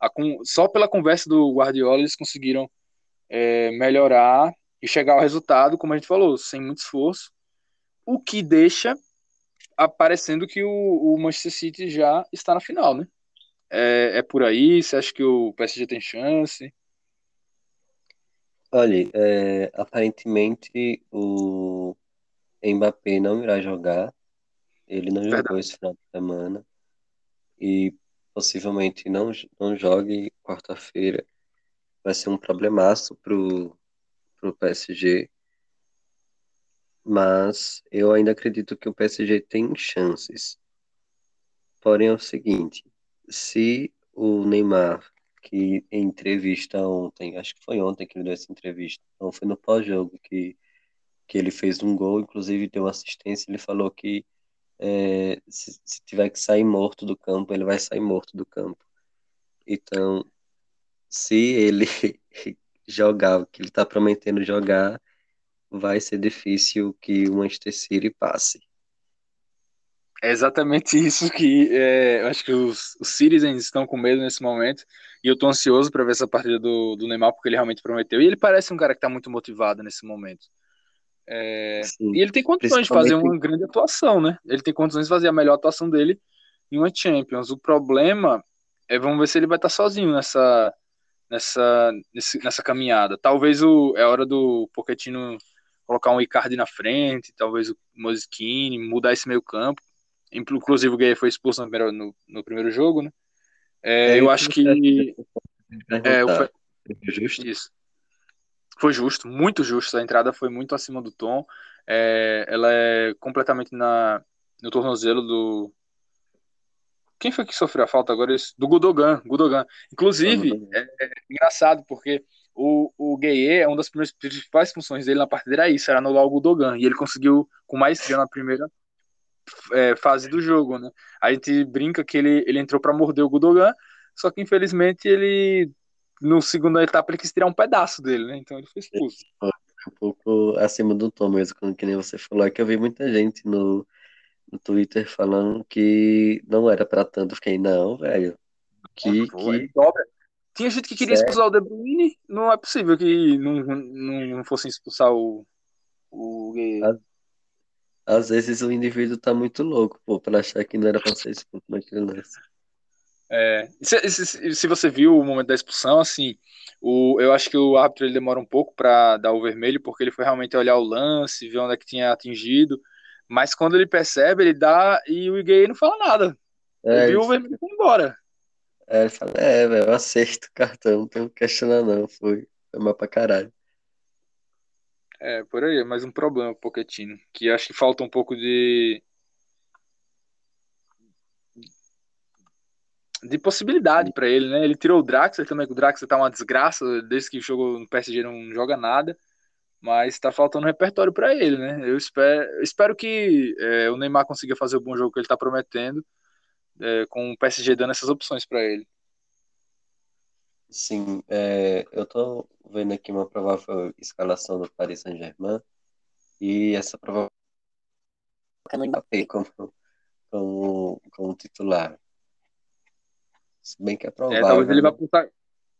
a, só pela conversa do Guardiola eles conseguiram é, melhorar e chegar ao resultado, como a gente falou, sem muito esforço, o que deixa aparecendo que o, o Manchester City já está na final, né? É, é, por aí? Você acha que o PSG tem chance? Olha, é, aparentemente o Mbappé não irá jogar. Ele não Verdade. jogou esse final de semana e possivelmente não, não jogue quarta-feira. Vai ser um problemaço pro para o PSG, mas eu ainda acredito que o PSG tem chances. Porém, é o seguinte: se o Neymar, que em entrevista ontem, acho que foi ontem que ele deu essa entrevista, não foi no pós-jogo que, que ele fez um gol, inclusive deu assistência, ele falou que é, se, se tiver que sair morto do campo, ele vai sair morto do campo. Então, se ele <laughs> jogar o que ele está prometendo jogar, vai ser difícil que o Manchester City passe. É exatamente <laughs> isso que é, eu acho que os, os Citizens estão com medo nesse momento. E eu tô ansioso para ver essa partida do, do Neymar, porque ele realmente prometeu. E ele parece um cara que está muito motivado nesse momento. É, e ele tem condições de fazer uma grande atuação, né? Ele tem condições de fazer a melhor atuação dele em uma Champions. O problema é, vamos ver se ele vai estar tá sozinho nessa, nessa, nessa caminhada. Talvez o, é hora do Pochettino colocar um Icardi na frente, talvez o Moschini, mudar esse meio campo. Inclusive o Gueye foi expulso no primeiro, no, no primeiro jogo, né? É, é eu acho que... É, foi, justo. Isso. Foi justo, muito justo. A entrada foi muito acima do tom. É, ela é completamente na, no tornozelo do, quem foi que sofreu a falta agora? Do Gudogan. Gudogan. Inclusive, é, é, engraçado, porque o, o Gueye, uma das principais funções dele na partida era isso, era anular o Gudogan. E ele conseguiu com maestria na primeira é, fase do jogo, né? A gente brinca que ele, ele entrou para morder o Gudogan, só que infelizmente ele, no segunda etapa, ele quis tirar um pedaço dele, né? Então ele foi expulso. Um pouco acima do tom mesmo, que nem você falou, é que eu vi muita gente no no Twitter falando que não era pra tanto. fiquei, não, velho. Que, que... Tinha gente que queria expulsar o De Bruyne, não é possível que não, não, não fossem expulsar o. o... Às, às vezes o indivíduo tá muito louco, pô, pra achar que não era pra ser expulso naquele lance. É, se, se, se, você viu o momento da expulsão, assim, o, eu acho que o árbitro ele demora um pouco para dar o vermelho, porque ele foi realmente olhar o lance, ver onde é que tinha atingido. Mas quando ele percebe, ele dá e o Iguei não fala nada. É, ele viu o vermelho e foi embora. É, ele fala, é, velho, eu aceito o cartão, não tenho que questionar não, foi, foi mal pra caralho. É, por aí, é mais um problema pro Pochettino, que acho que falta um pouco de de possibilidade para ele, né? Ele tirou o Draxler também, que o Draxler tá uma desgraça, desde que jogou no PSG não joga nada mas está faltando repertório para ele, né? Eu espero, espero que é, o Neymar consiga fazer o bom jogo que ele está prometendo, é, com o PSG dando essas opções para ele. Sim, é, eu tô vendo aqui uma provável escalação do Paris Saint-Germain e essa provável Mbappé como, como, como titular. Se bem que é provável. É, talvez ele vá pro,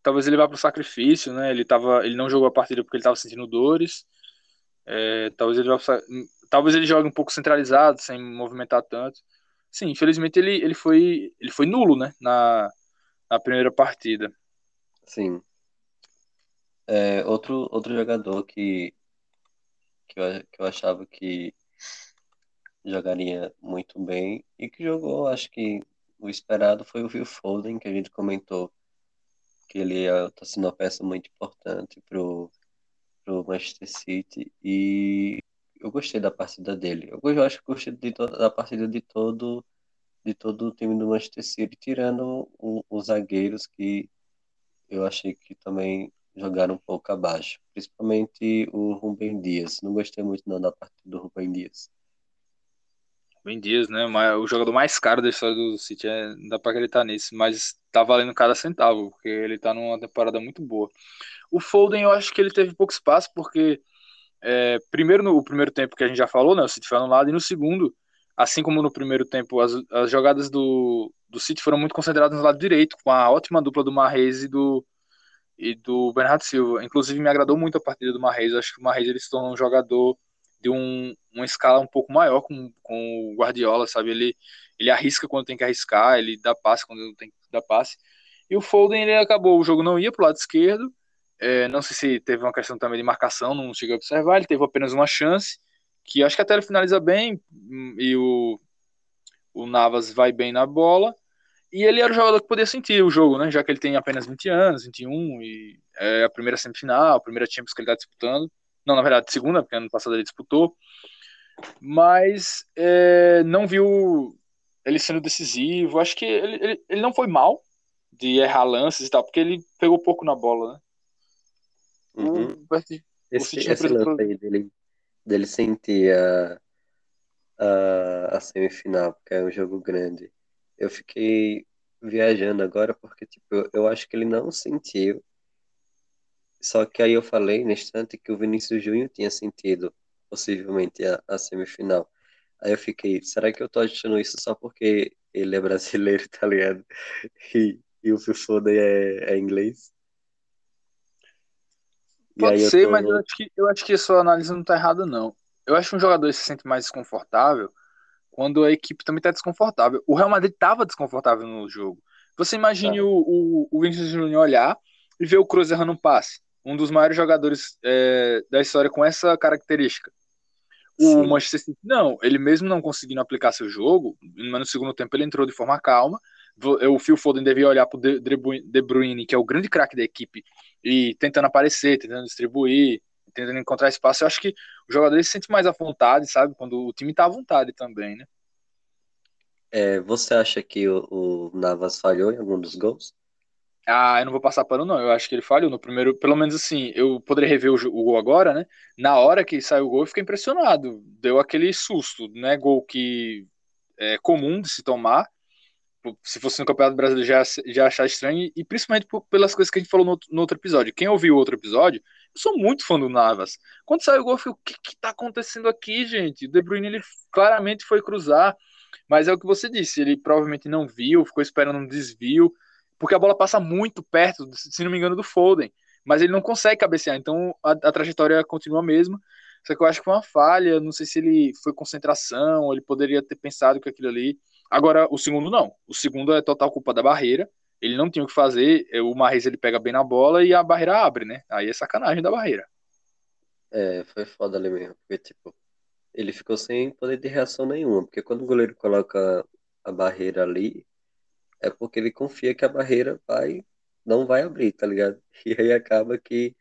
talvez ele vá pro sacrifício, né? Ele, tava, ele não jogou a partida porque ele estava sentindo dores. É, talvez ele vá pro, talvez ele jogue um pouco centralizado, sem movimentar tanto. Sim, infelizmente ele, ele, foi, ele foi nulo, né? Na, na primeira partida. Sim. É, outro, outro jogador que, que, eu, que eu achava que jogaria muito bem e que jogou, acho que o esperado foi o Phil Foden, que a gente comentou que ele está sendo uma peça muito importante pro, pro Manchester City e eu gostei da partida dele. Eu, eu acho que gostei de toda, da partida de todo de todo o time do Manchester City, tirando os zagueiros que eu achei que também jogaram um pouco abaixo, principalmente o Rubem Dias. Não gostei muito não da partida do Rubem Dias. Rubem Dias, né? O jogador mais caro da história do City, é, não dá para acreditar nisso, mas tá valendo cada centavo, porque ele tá numa temporada muito boa. O Foden, eu acho que ele teve pouco espaço, porque é, primeiro no primeiro tempo que a gente já falou, né, o City foi anulado, e no segundo, assim como no primeiro tempo, as, as jogadas do, do City foram muito concentradas no lado direito, com a ótima dupla do Marrez e do, e do Bernardo Silva. Inclusive, me agradou muito a partida do Marrez, acho que o Marrez ele se tornou um jogador de um, uma escala um pouco maior com, com o Guardiola, sabe? Ele, ele arrisca quando tem que arriscar, ele dá passe quando tem que dar passe. E o Foden, ele acabou, o jogo não ia para o lado esquerdo, é, não sei se teve uma questão também de marcação, não cheguei a observar. Ele teve apenas uma chance, que acho que até ele finaliza bem, e o, o Navas vai bem na bola. E ele era o jogador que podia sentir o jogo, né? Já que ele tem apenas 20 anos, 21, e é a primeira semifinal, a primeira Champions que ele está disputando. Não, na verdade, segunda, porque ano passado ele disputou. Mas é, não viu ele sendo decisivo. Acho que ele, ele, ele não foi mal de errar lances e tal, porque ele pegou pouco na bola, né? Uhum. Esse, esse lance aí dele, dele sentir a, a, a semifinal, porque é um jogo grande. Eu fiquei viajando agora porque tipo, eu, eu acho que ele não sentiu. Só que aí eu falei no instante que o Vinícius Júnior tinha sentido possivelmente a, a semifinal. Aí eu fiquei, será que eu tô achando isso só porque ele é brasileiro, <laughs> tá ligado? E, e o Fifoda é, é inglês? Pode ser, tô... mas eu acho, que, eu acho que a sua análise não tá errada, não. Eu acho que um jogador se sente mais desconfortável quando a equipe também tá desconfortável. O Real Madrid tava desconfortável no jogo. Você imagine tá. o, o, o Vinícius Júnior olhar e ver o Cruz errando um passe. Um dos maiores jogadores é, da história com essa característica. O Sim. Manchester City, não, ele mesmo não conseguindo aplicar seu jogo, mas no segundo tempo ele entrou de forma calma, o Phil Foden devia olhar para o De Bruyne, que é o grande craque da equipe, e tentando aparecer, tentando distribuir, tentando encontrar espaço. Eu acho que o jogador se sente mais à vontade, sabe? Quando o time está à vontade também, né? É, você acha que o, o, Navas falhou em algum dos gols? Ah, eu não vou passar pano, não. Eu acho que ele falhou no primeiro. Pelo menos assim, eu poderia rever o, o gol agora, né? Na hora que saiu o gol, eu fiquei impressionado. Deu aquele susto, né? Gol que é comum de se tomar se fosse no Campeonato Brasileiro já, já achar estranho, e principalmente por, pelas coisas que a gente falou no, no, outro episódio. Quem ouviu o outro episódio, eu sou muito fã do Navas. Quando saiu o gol, eu falei, o que que tá acontecendo aqui, gente? O De Bruyne, ele claramente foi cruzar, mas é o que você disse, ele provavelmente não viu, ficou esperando um desvio, porque a bola passa muito perto, se não me engano, do Foden, mas ele não consegue cabecear, então a, a trajetória continua a mesma, só que eu acho que foi uma falha, não sei se ele foi concentração, ele poderia ter pensado que aquilo ali Agora, o segundo não. O segundo é total culpa da barreira. Ele não tinha o que fazer. O Marrez ele pega bem na bola e a barreira abre, né? Aí é sacanagem da barreira. É, foi foda ali mesmo. Porque, tipo, ele ficou sem poder de reação nenhuma. Porque quando o goleiro coloca a barreira ali, é porque ele confia que a barreira vai não vai abrir, tá ligado? <laughs> E aí acaba que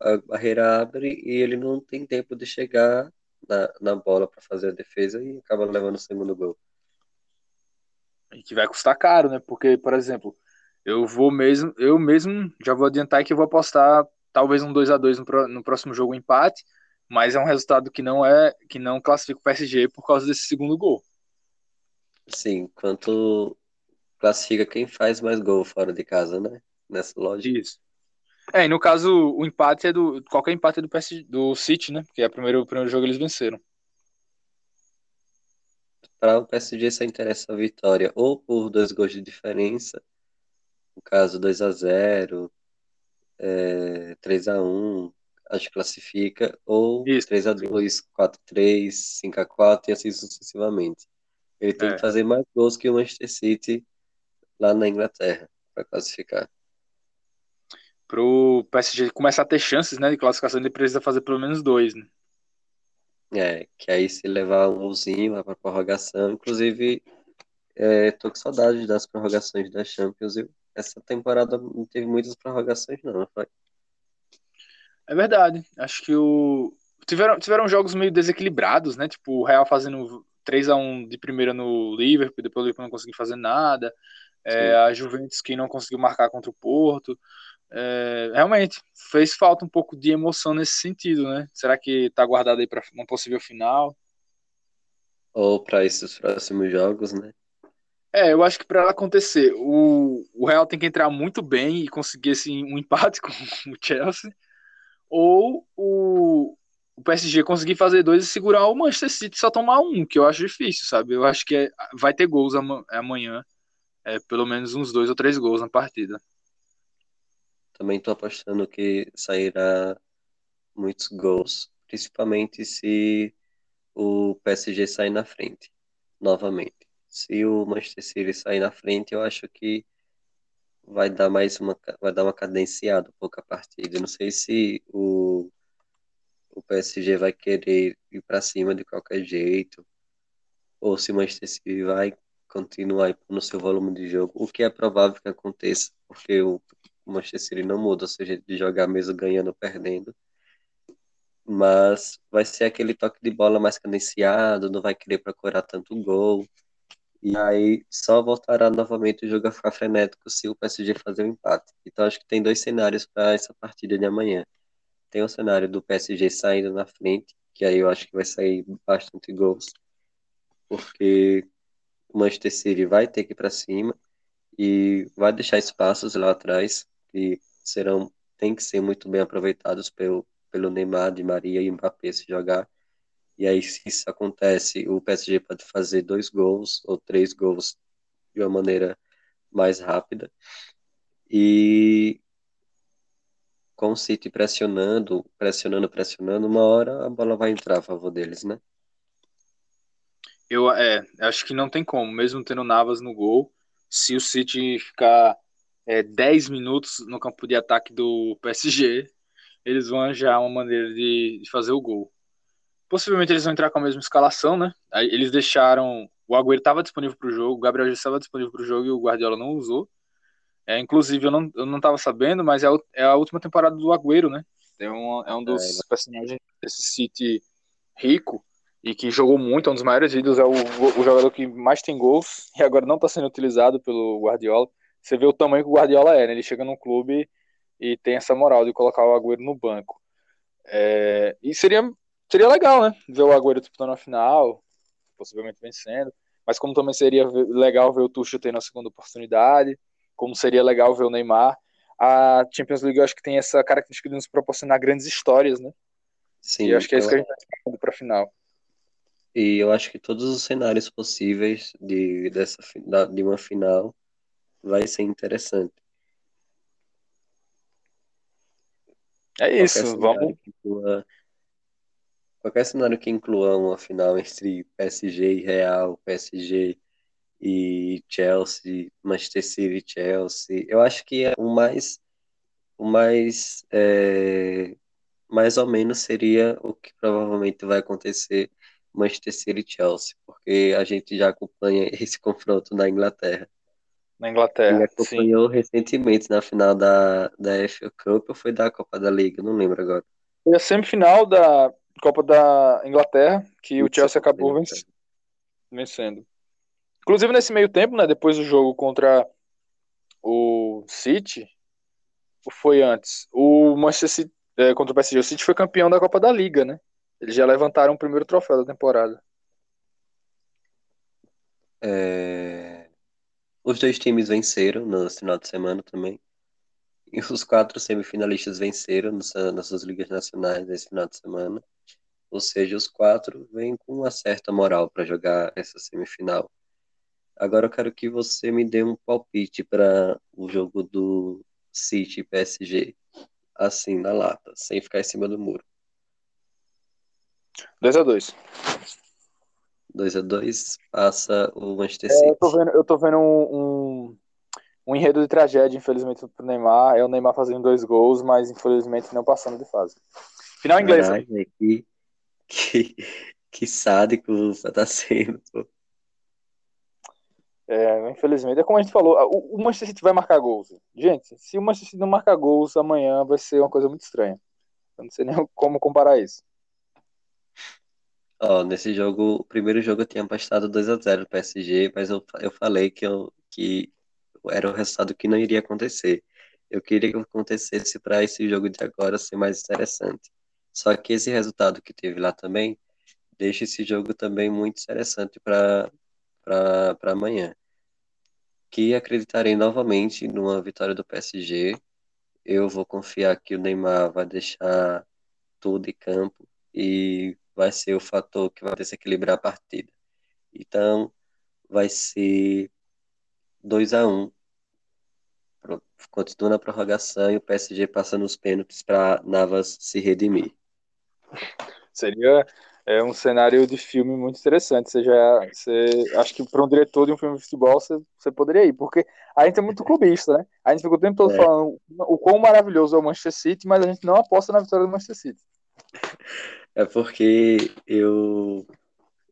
a barreira abre e ele não tem tempo de chegar na, na bola para fazer a defesa e acaba levando o segundo gol. E que vai custar caro, né? Porque, por exemplo, eu vou mesmo, eu mesmo já vou adiantar que eu vou apostar talvez um 2 a 2 no, no próximo jogo um empate, mas é um resultado que não é que não classifica o PSG por causa desse segundo gol. Sim, quanto classifica quem faz mais gol fora de casa, né? Nessa lógica. Isso. É, e no caso, o empate é do. Qualquer empate é do, PS, do City, né? Porque é o primeiro, o primeiro jogo eles venceram. Para o PSG só interessa a vitória ou por dois gols de diferença, no caso 2 a 0 é, 3 a 1 acho que classifica, ou Isso. 3 a 2 4 a 3 5 a 4 e assim sucessivamente. Ele tem é. que fazer mais gols que o Manchester City lá na Inglaterra para classificar. Para o PSG começar a ter chances né, de classificação, ele precisa fazer pelo menos dois. Né? É, que aí se levar um golzinho lá para prorrogação. Inclusive, é, tô com saudade das prorrogações da Champions. Eu, essa temporada não teve muitas prorrogações, não, não foi? É verdade. Acho que o. Tiveram, tiveram jogos meio desequilibrados, né? Tipo, o Real fazendo 3 a 1 de primeira no Liverpool, depois o Liverpool não conseguiu fazer nada. É, a Juventus que não conseguiu marcar contra o Porto. É, realmente, fez falta um pouco de emoção nesse sentido, né? Será que tá guardado aí para uma possível final? Ou para esses próximos jogos, né? É, eu acho que para ela acontecer, o, o Real tem que entrar muito bem e conseguir assim, um empate <laughs> com o Chelsea, ou o, o PSG conseguir fazer dois e segurar o Manchester City só tomar um, que eu acho difícil, sabe? Eu acho que é, vai ter gols amanhã, é, pelo menos uns dois ou três gols na partida. Também estou apostando que sairá muitos gols, principalmente se o PSG sair na frente, novamente. Se o Manchester City sair na frente, eu acho que vai dar mais uma, vai dar uma cadenciada um pouco a partida. não sei se o, o PSG vai querer ir para cima de qualquer jeito, ou se o Manchester City vai continuar no seu volume de jogo, o que é provável que aconteça, porque o Manchester City não muda, ou seja, de jogar mesmo ganhando ou perdendo. Mas vai ser aquele toque de bola mais cadenciado, não vai querer procurar tanto gol. E aí só voltará novamente o jogo a ficar frenético se o PSG fazer o um empate. Então acho que tem dois cenários para essa partida de amanhã. Tem o cenário do PSG saindo na frente, que aí eu acho que vai sair bastante gols, porque o Manchester City vai ter que ir para cima e vai deixar espaços lá atrás que serão tem que ser muito bem aproveitados pelo, pelo Neymar, de Maria e Mbappé se jogar. E aí, se isso acontece, o PSG pode fazer dois gols ou três gols de uma maneira mais rápida. E com o City pressionando, pressionando, pressionando, uma hora a bola vai entrar a favor deles, né? Eu é, acho que não tem como, mesmo tendo Navas no gol, se o City ficar é, 10 minutos no campo de ataque do PSG, eles vão já uma maneira de, de, fazer o gol. Possivelmente eles vão entrar com a mesma escalação, né? Eles deixaram. O Agüero estava disponível para o jogo, o Gabriel já estava disponível para o jogo e o Guardiola não usou. É, inclusive, eu não, eu não tava sabendo, mas é, o, é a última temporada do Agüero, né? É um, é um dos é, personagens desse City rico e que jogou muito, é um dos maiores ídolos, é o, o jogador que mais tem gols e agora não está sendo utilizado pelo Guardiola você vê o tamanho que o Guardiola é, né? Ele chega no clube e tem essa moral de colocar o Agüero no banco. É, e seria, seria legal, né? Ver o Agüero disputando a final, possivelmente vencendo. Mas como também seria legal ver o Tuchel tendo a segunda oportunidade, como seria legal ver o Neymar. A Champions League eu acho que tem essa característica de nos proporcionar grandes histórias, né? Sim. E acho que é isso que a gente está esperando para a final. E eu acho que todos os cenários possíveis de, dessa, de uma final vai ser interessante. É isso, vamos. Inclua, qualquer cenário que inclua uma final entre PSG e Real, PSG e Chelsea, Manchester City e Chelsea, eu acho que é o mais, o mais, é, mais ou menos seria o que provavelmente vai acontecer Manchester City e Chelsea, porque a gente já acompanha <laughs> esse confronto na Inglaterra na Inglaterra. Ele acompanhou sim. recentemente na final da, da FA Cup ou foi da Copa da Liga? Não lembro agora. Foi a semifinal da Copa da Inglaterra, que o Chelsea acabou vencendo. Inclusive, nesse meio tempo, né, depois do jogo contra o City, ou foi antes? O Manchester City, é, contra o PSG, o City foi campeão da Copa da Liga, né? Eles já levantaram o primeiro troféu da temporada. É... Os dois times venceram no final de semana também. os quatro semifinalistas venceram nas suas ligas nacionais nesse final de semana. Ou seja, os quatro vêm com uma certa moral para jogar essa semifinal. Agora eu quero que você me dê um palpite para o jogo do City PSG, assim, na lata, sem ficar em cima do muro. 2x2. 2x2 passa o Manchester City. É, eu tô vendo, eu tô vendo um, um, um, enredo de tragédia, infelizmente, pro Neymar. É o Neymar fazendo dois gols, mas infelizmente não passando de fase. Final inglês. Caralho, que, que, que sádico você tá sendo, pô. É, infelizmente, é como a gente falou, o, o Manchester City vai marcar gols. Gente, se o Manchester City não marcar gols, amanhã vai ser uma coisa muito estranha. Eu não sei nem <laughs> como comparar isso. Nesse jogo, o primeiro jogo eu tinha apostado 2x0 no PSG, mas eu, eu falei que, eu, que era o resultado que não iria acontecer. Eu queria que acontecesse para esse jogo de agora ser mais interessante. Só que esse resultado que teve lá também deixa esse jogo também muito interessante para amanhã. Que acreditarei novamente numa vitória do PSG. Eu vou confiar que o Neymar vai deixar tudo em campo e vai ser o fator que vai desequilibrar a partida. Então, vai ser 2 a 1 um. Continua na prorrogação e o PSG passa nos pênaltis para Navas se redimir. Seria é, um cenário de filme muito interessante. Você já, você, acho que para um diretor de um filme de futebol você, você poderia ir, porque a gente é muito clubista, né? A gente fica o tempo todo é. falando o quão maravilhoso é o Manchester City, mas a gente não aposta na vitória do Manchester City. É porque eu,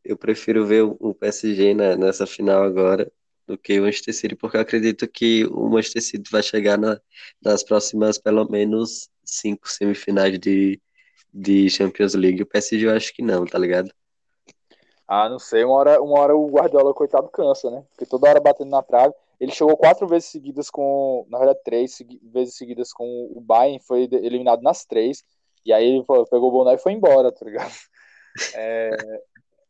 eu prefiro ver o PSG na, nessa final agora do que o Manchester City, porque eu acredito que o Manchester City vai chegar na, nas próximas, pelo menos, cinco semifinais de, de Champions League. O PSG eu acho que não, tá ligado? Ah, não sei. Uma hora, uma hora o Guardiola, coitado, cansa, né? Porque toda hora batendo na trave. Ele chegou quatro vezes seguidas com. Na verdade, três vezes seguidas com o Bayern, foi eliminado nas três. E aí ele pegou o boné e foi embora, tá ligado? <laughs> É,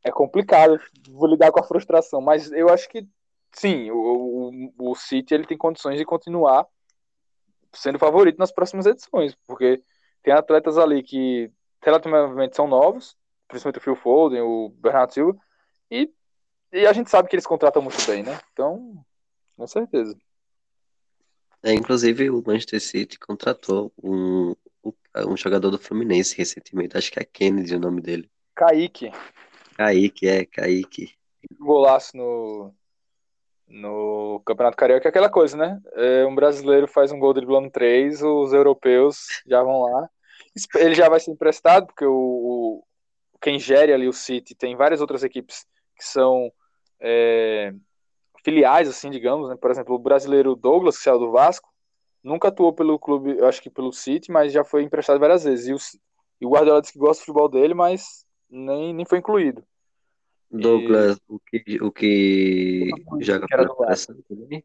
é complicado vou lidar com a frustração, mas eu acho que sim, o, o, o City ele tem condições de continuar sendo favorito nas próximas edições, porque tem atletas ali que relativamente são novos, principalmente o Phil Foden, o Bernardo Silva, e, e a gente sabe que eles contratam muito bem, né? Então, com certeza. É, inclusive o Manchester City contratou um, um jogador do Fluminense recentemente, acho que é Kennedy o nome dele. Kaique. Kaique, é, Kaique. Golaço no, no Campeonato Carioca é aquela coisa, né? É, um brasileiro faz um gol driblando três, os europeus já vão lá. Ele já vai ser emprestado, porque o, o quem gere ali o City tem várias outras equipes que são é, filiais, assim, digamos, né? Por exemplo, o brasileiro Douglas, que saiu do Vasco, nunca atuou pelo clube, eu acho que pelo City, mas já foi emprestado várias vezes. E o, e o Guardiola disse que gosta do futebol dele, mas nem, nem foi incluído. Douglas, e... o que, o que joga pela seleção também?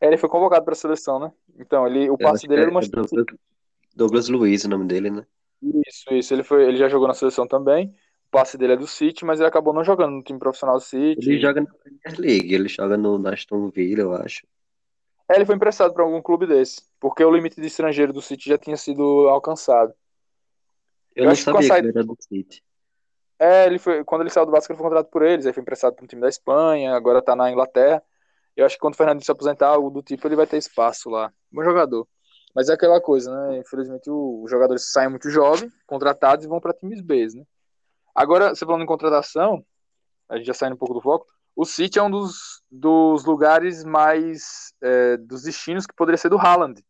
É, ele foi convocado para a seleção, né? Então, ele, o passe dele era uma... É Douglas, Douglas Luiz, o nome dele, né? Isso, isso. Ele, foi, ele já jogou na seleção também. O passe dele é do City, mas ele acabou não jogando no time profissional do City. Ele joga na Premier League, ele joga no Aston Villa, eu acho. É, ele foi emprestado para algum clube desse, porque o limite de estrangeiro do City já tinha sido alcançado. Eu, eu não sabia que, saída... era do City. É, ele foi, quando ele saiu do Vasco, ele foi contratado por eles, aí foi emprestado para um time da Espanha, agora tá na Inglaterra. Eu acho que quando o Fernandinho se aposentar, algo do tipo, ele vai ter espaço lá. Bom jogador. Mas é aquela coisa, né? Infelizmente, os jogadores saem muito jovens, contratados e vão para times B, né? Agora, você falando em contratação, a gente já saindo um pouco do foco, o City é um dos, dos lugares mais é, dos destinos que poderia ser do Haaland.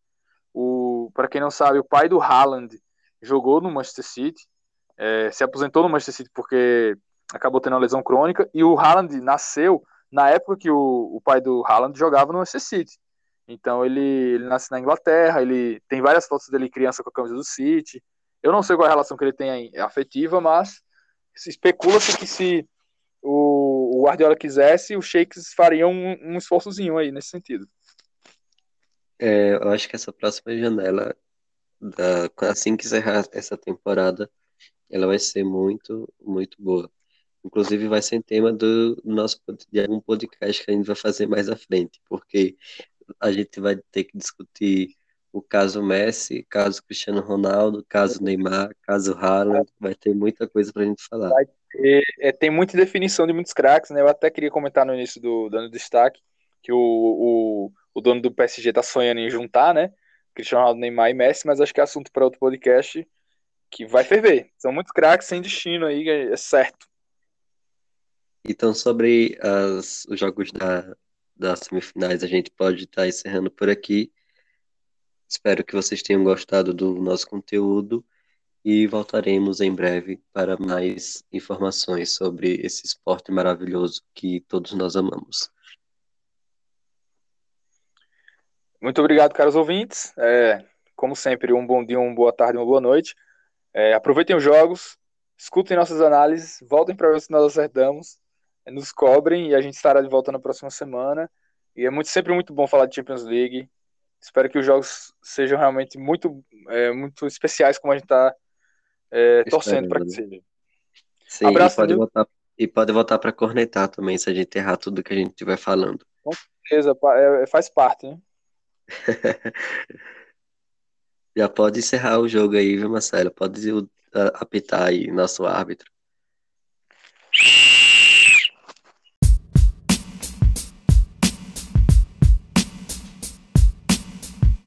O, para quem não sabe, o pai do Haaland jogou no Manchester City, é, se aposentou no Manchester City porque acabou tendo uma lesão crônica, e o Haaland nasceu na época que o, o pai do Haaland jogava no Manchester City. Então ele, ele nasce na Inglaterra, ele tem várias fotos dele criança com a camisa do City. Eu não sei qual é a relação que ele tem afetiva, mas especula-se que se o, o Guardiola quisesse, os Shakes fariam um, um esforçozinho aí nesse sentido. É, eu acho que essa próxima janela, da, assim que encerrar essa temporada, ela vai ser muito, muito boa. Inclusive vai ser tema do nosso de algum podcast que a gente vai fazer mais à frente, porque a gente vai ter que discutir o caso Messi, caso Cristiano Ronaldo, caso Neymar, caso Haaland, vai ter muita coisa para a gente falar. Ter, é, tem muita definição de muitos craques, né? Eu até queria comentar no início do dando destaque que o, o, o dono do PSG tá sonhando em juntar, né? Cristiano Ronaldo, Neymar e Messi, mas acho que é assunto para outro podcast que vai ferver. São muitos craques sem destino aí, é certo. Então, sobre as, os jogos da, das semifinais, a gente pode estar tá encerrando por aqui. Espero que vocês tenham gostado do nosso conteúdo e voltaremos em breve para mais informações sobre esse esporte maravilhoso que todos nós amamos. Muito obrigado, caros ouvintes. É, como sempre, um bom dia, uma boa tarde, uma boa noite. É, aproveitem os jogos, escutem nossas análises, voltem para ver se nós acertamos, nos cobrem e a gente estará de volta na próxima semana. E é muito, sempre muito bom falar de Champions League. Espero que os jogos sejam realmente muito, é, muito especiais, como a gente está é, torcendo para que seja. Sim, Abraço, e pode, voltar, e pode voltar para cornetar também, se a gente errar tudo que a gente estiver falando. Com certeza, é, faz parte, né? <laughs> Já pode encerrar o jogo aí, viu, Marcelo? Pode apitar aí, nosso árbitro.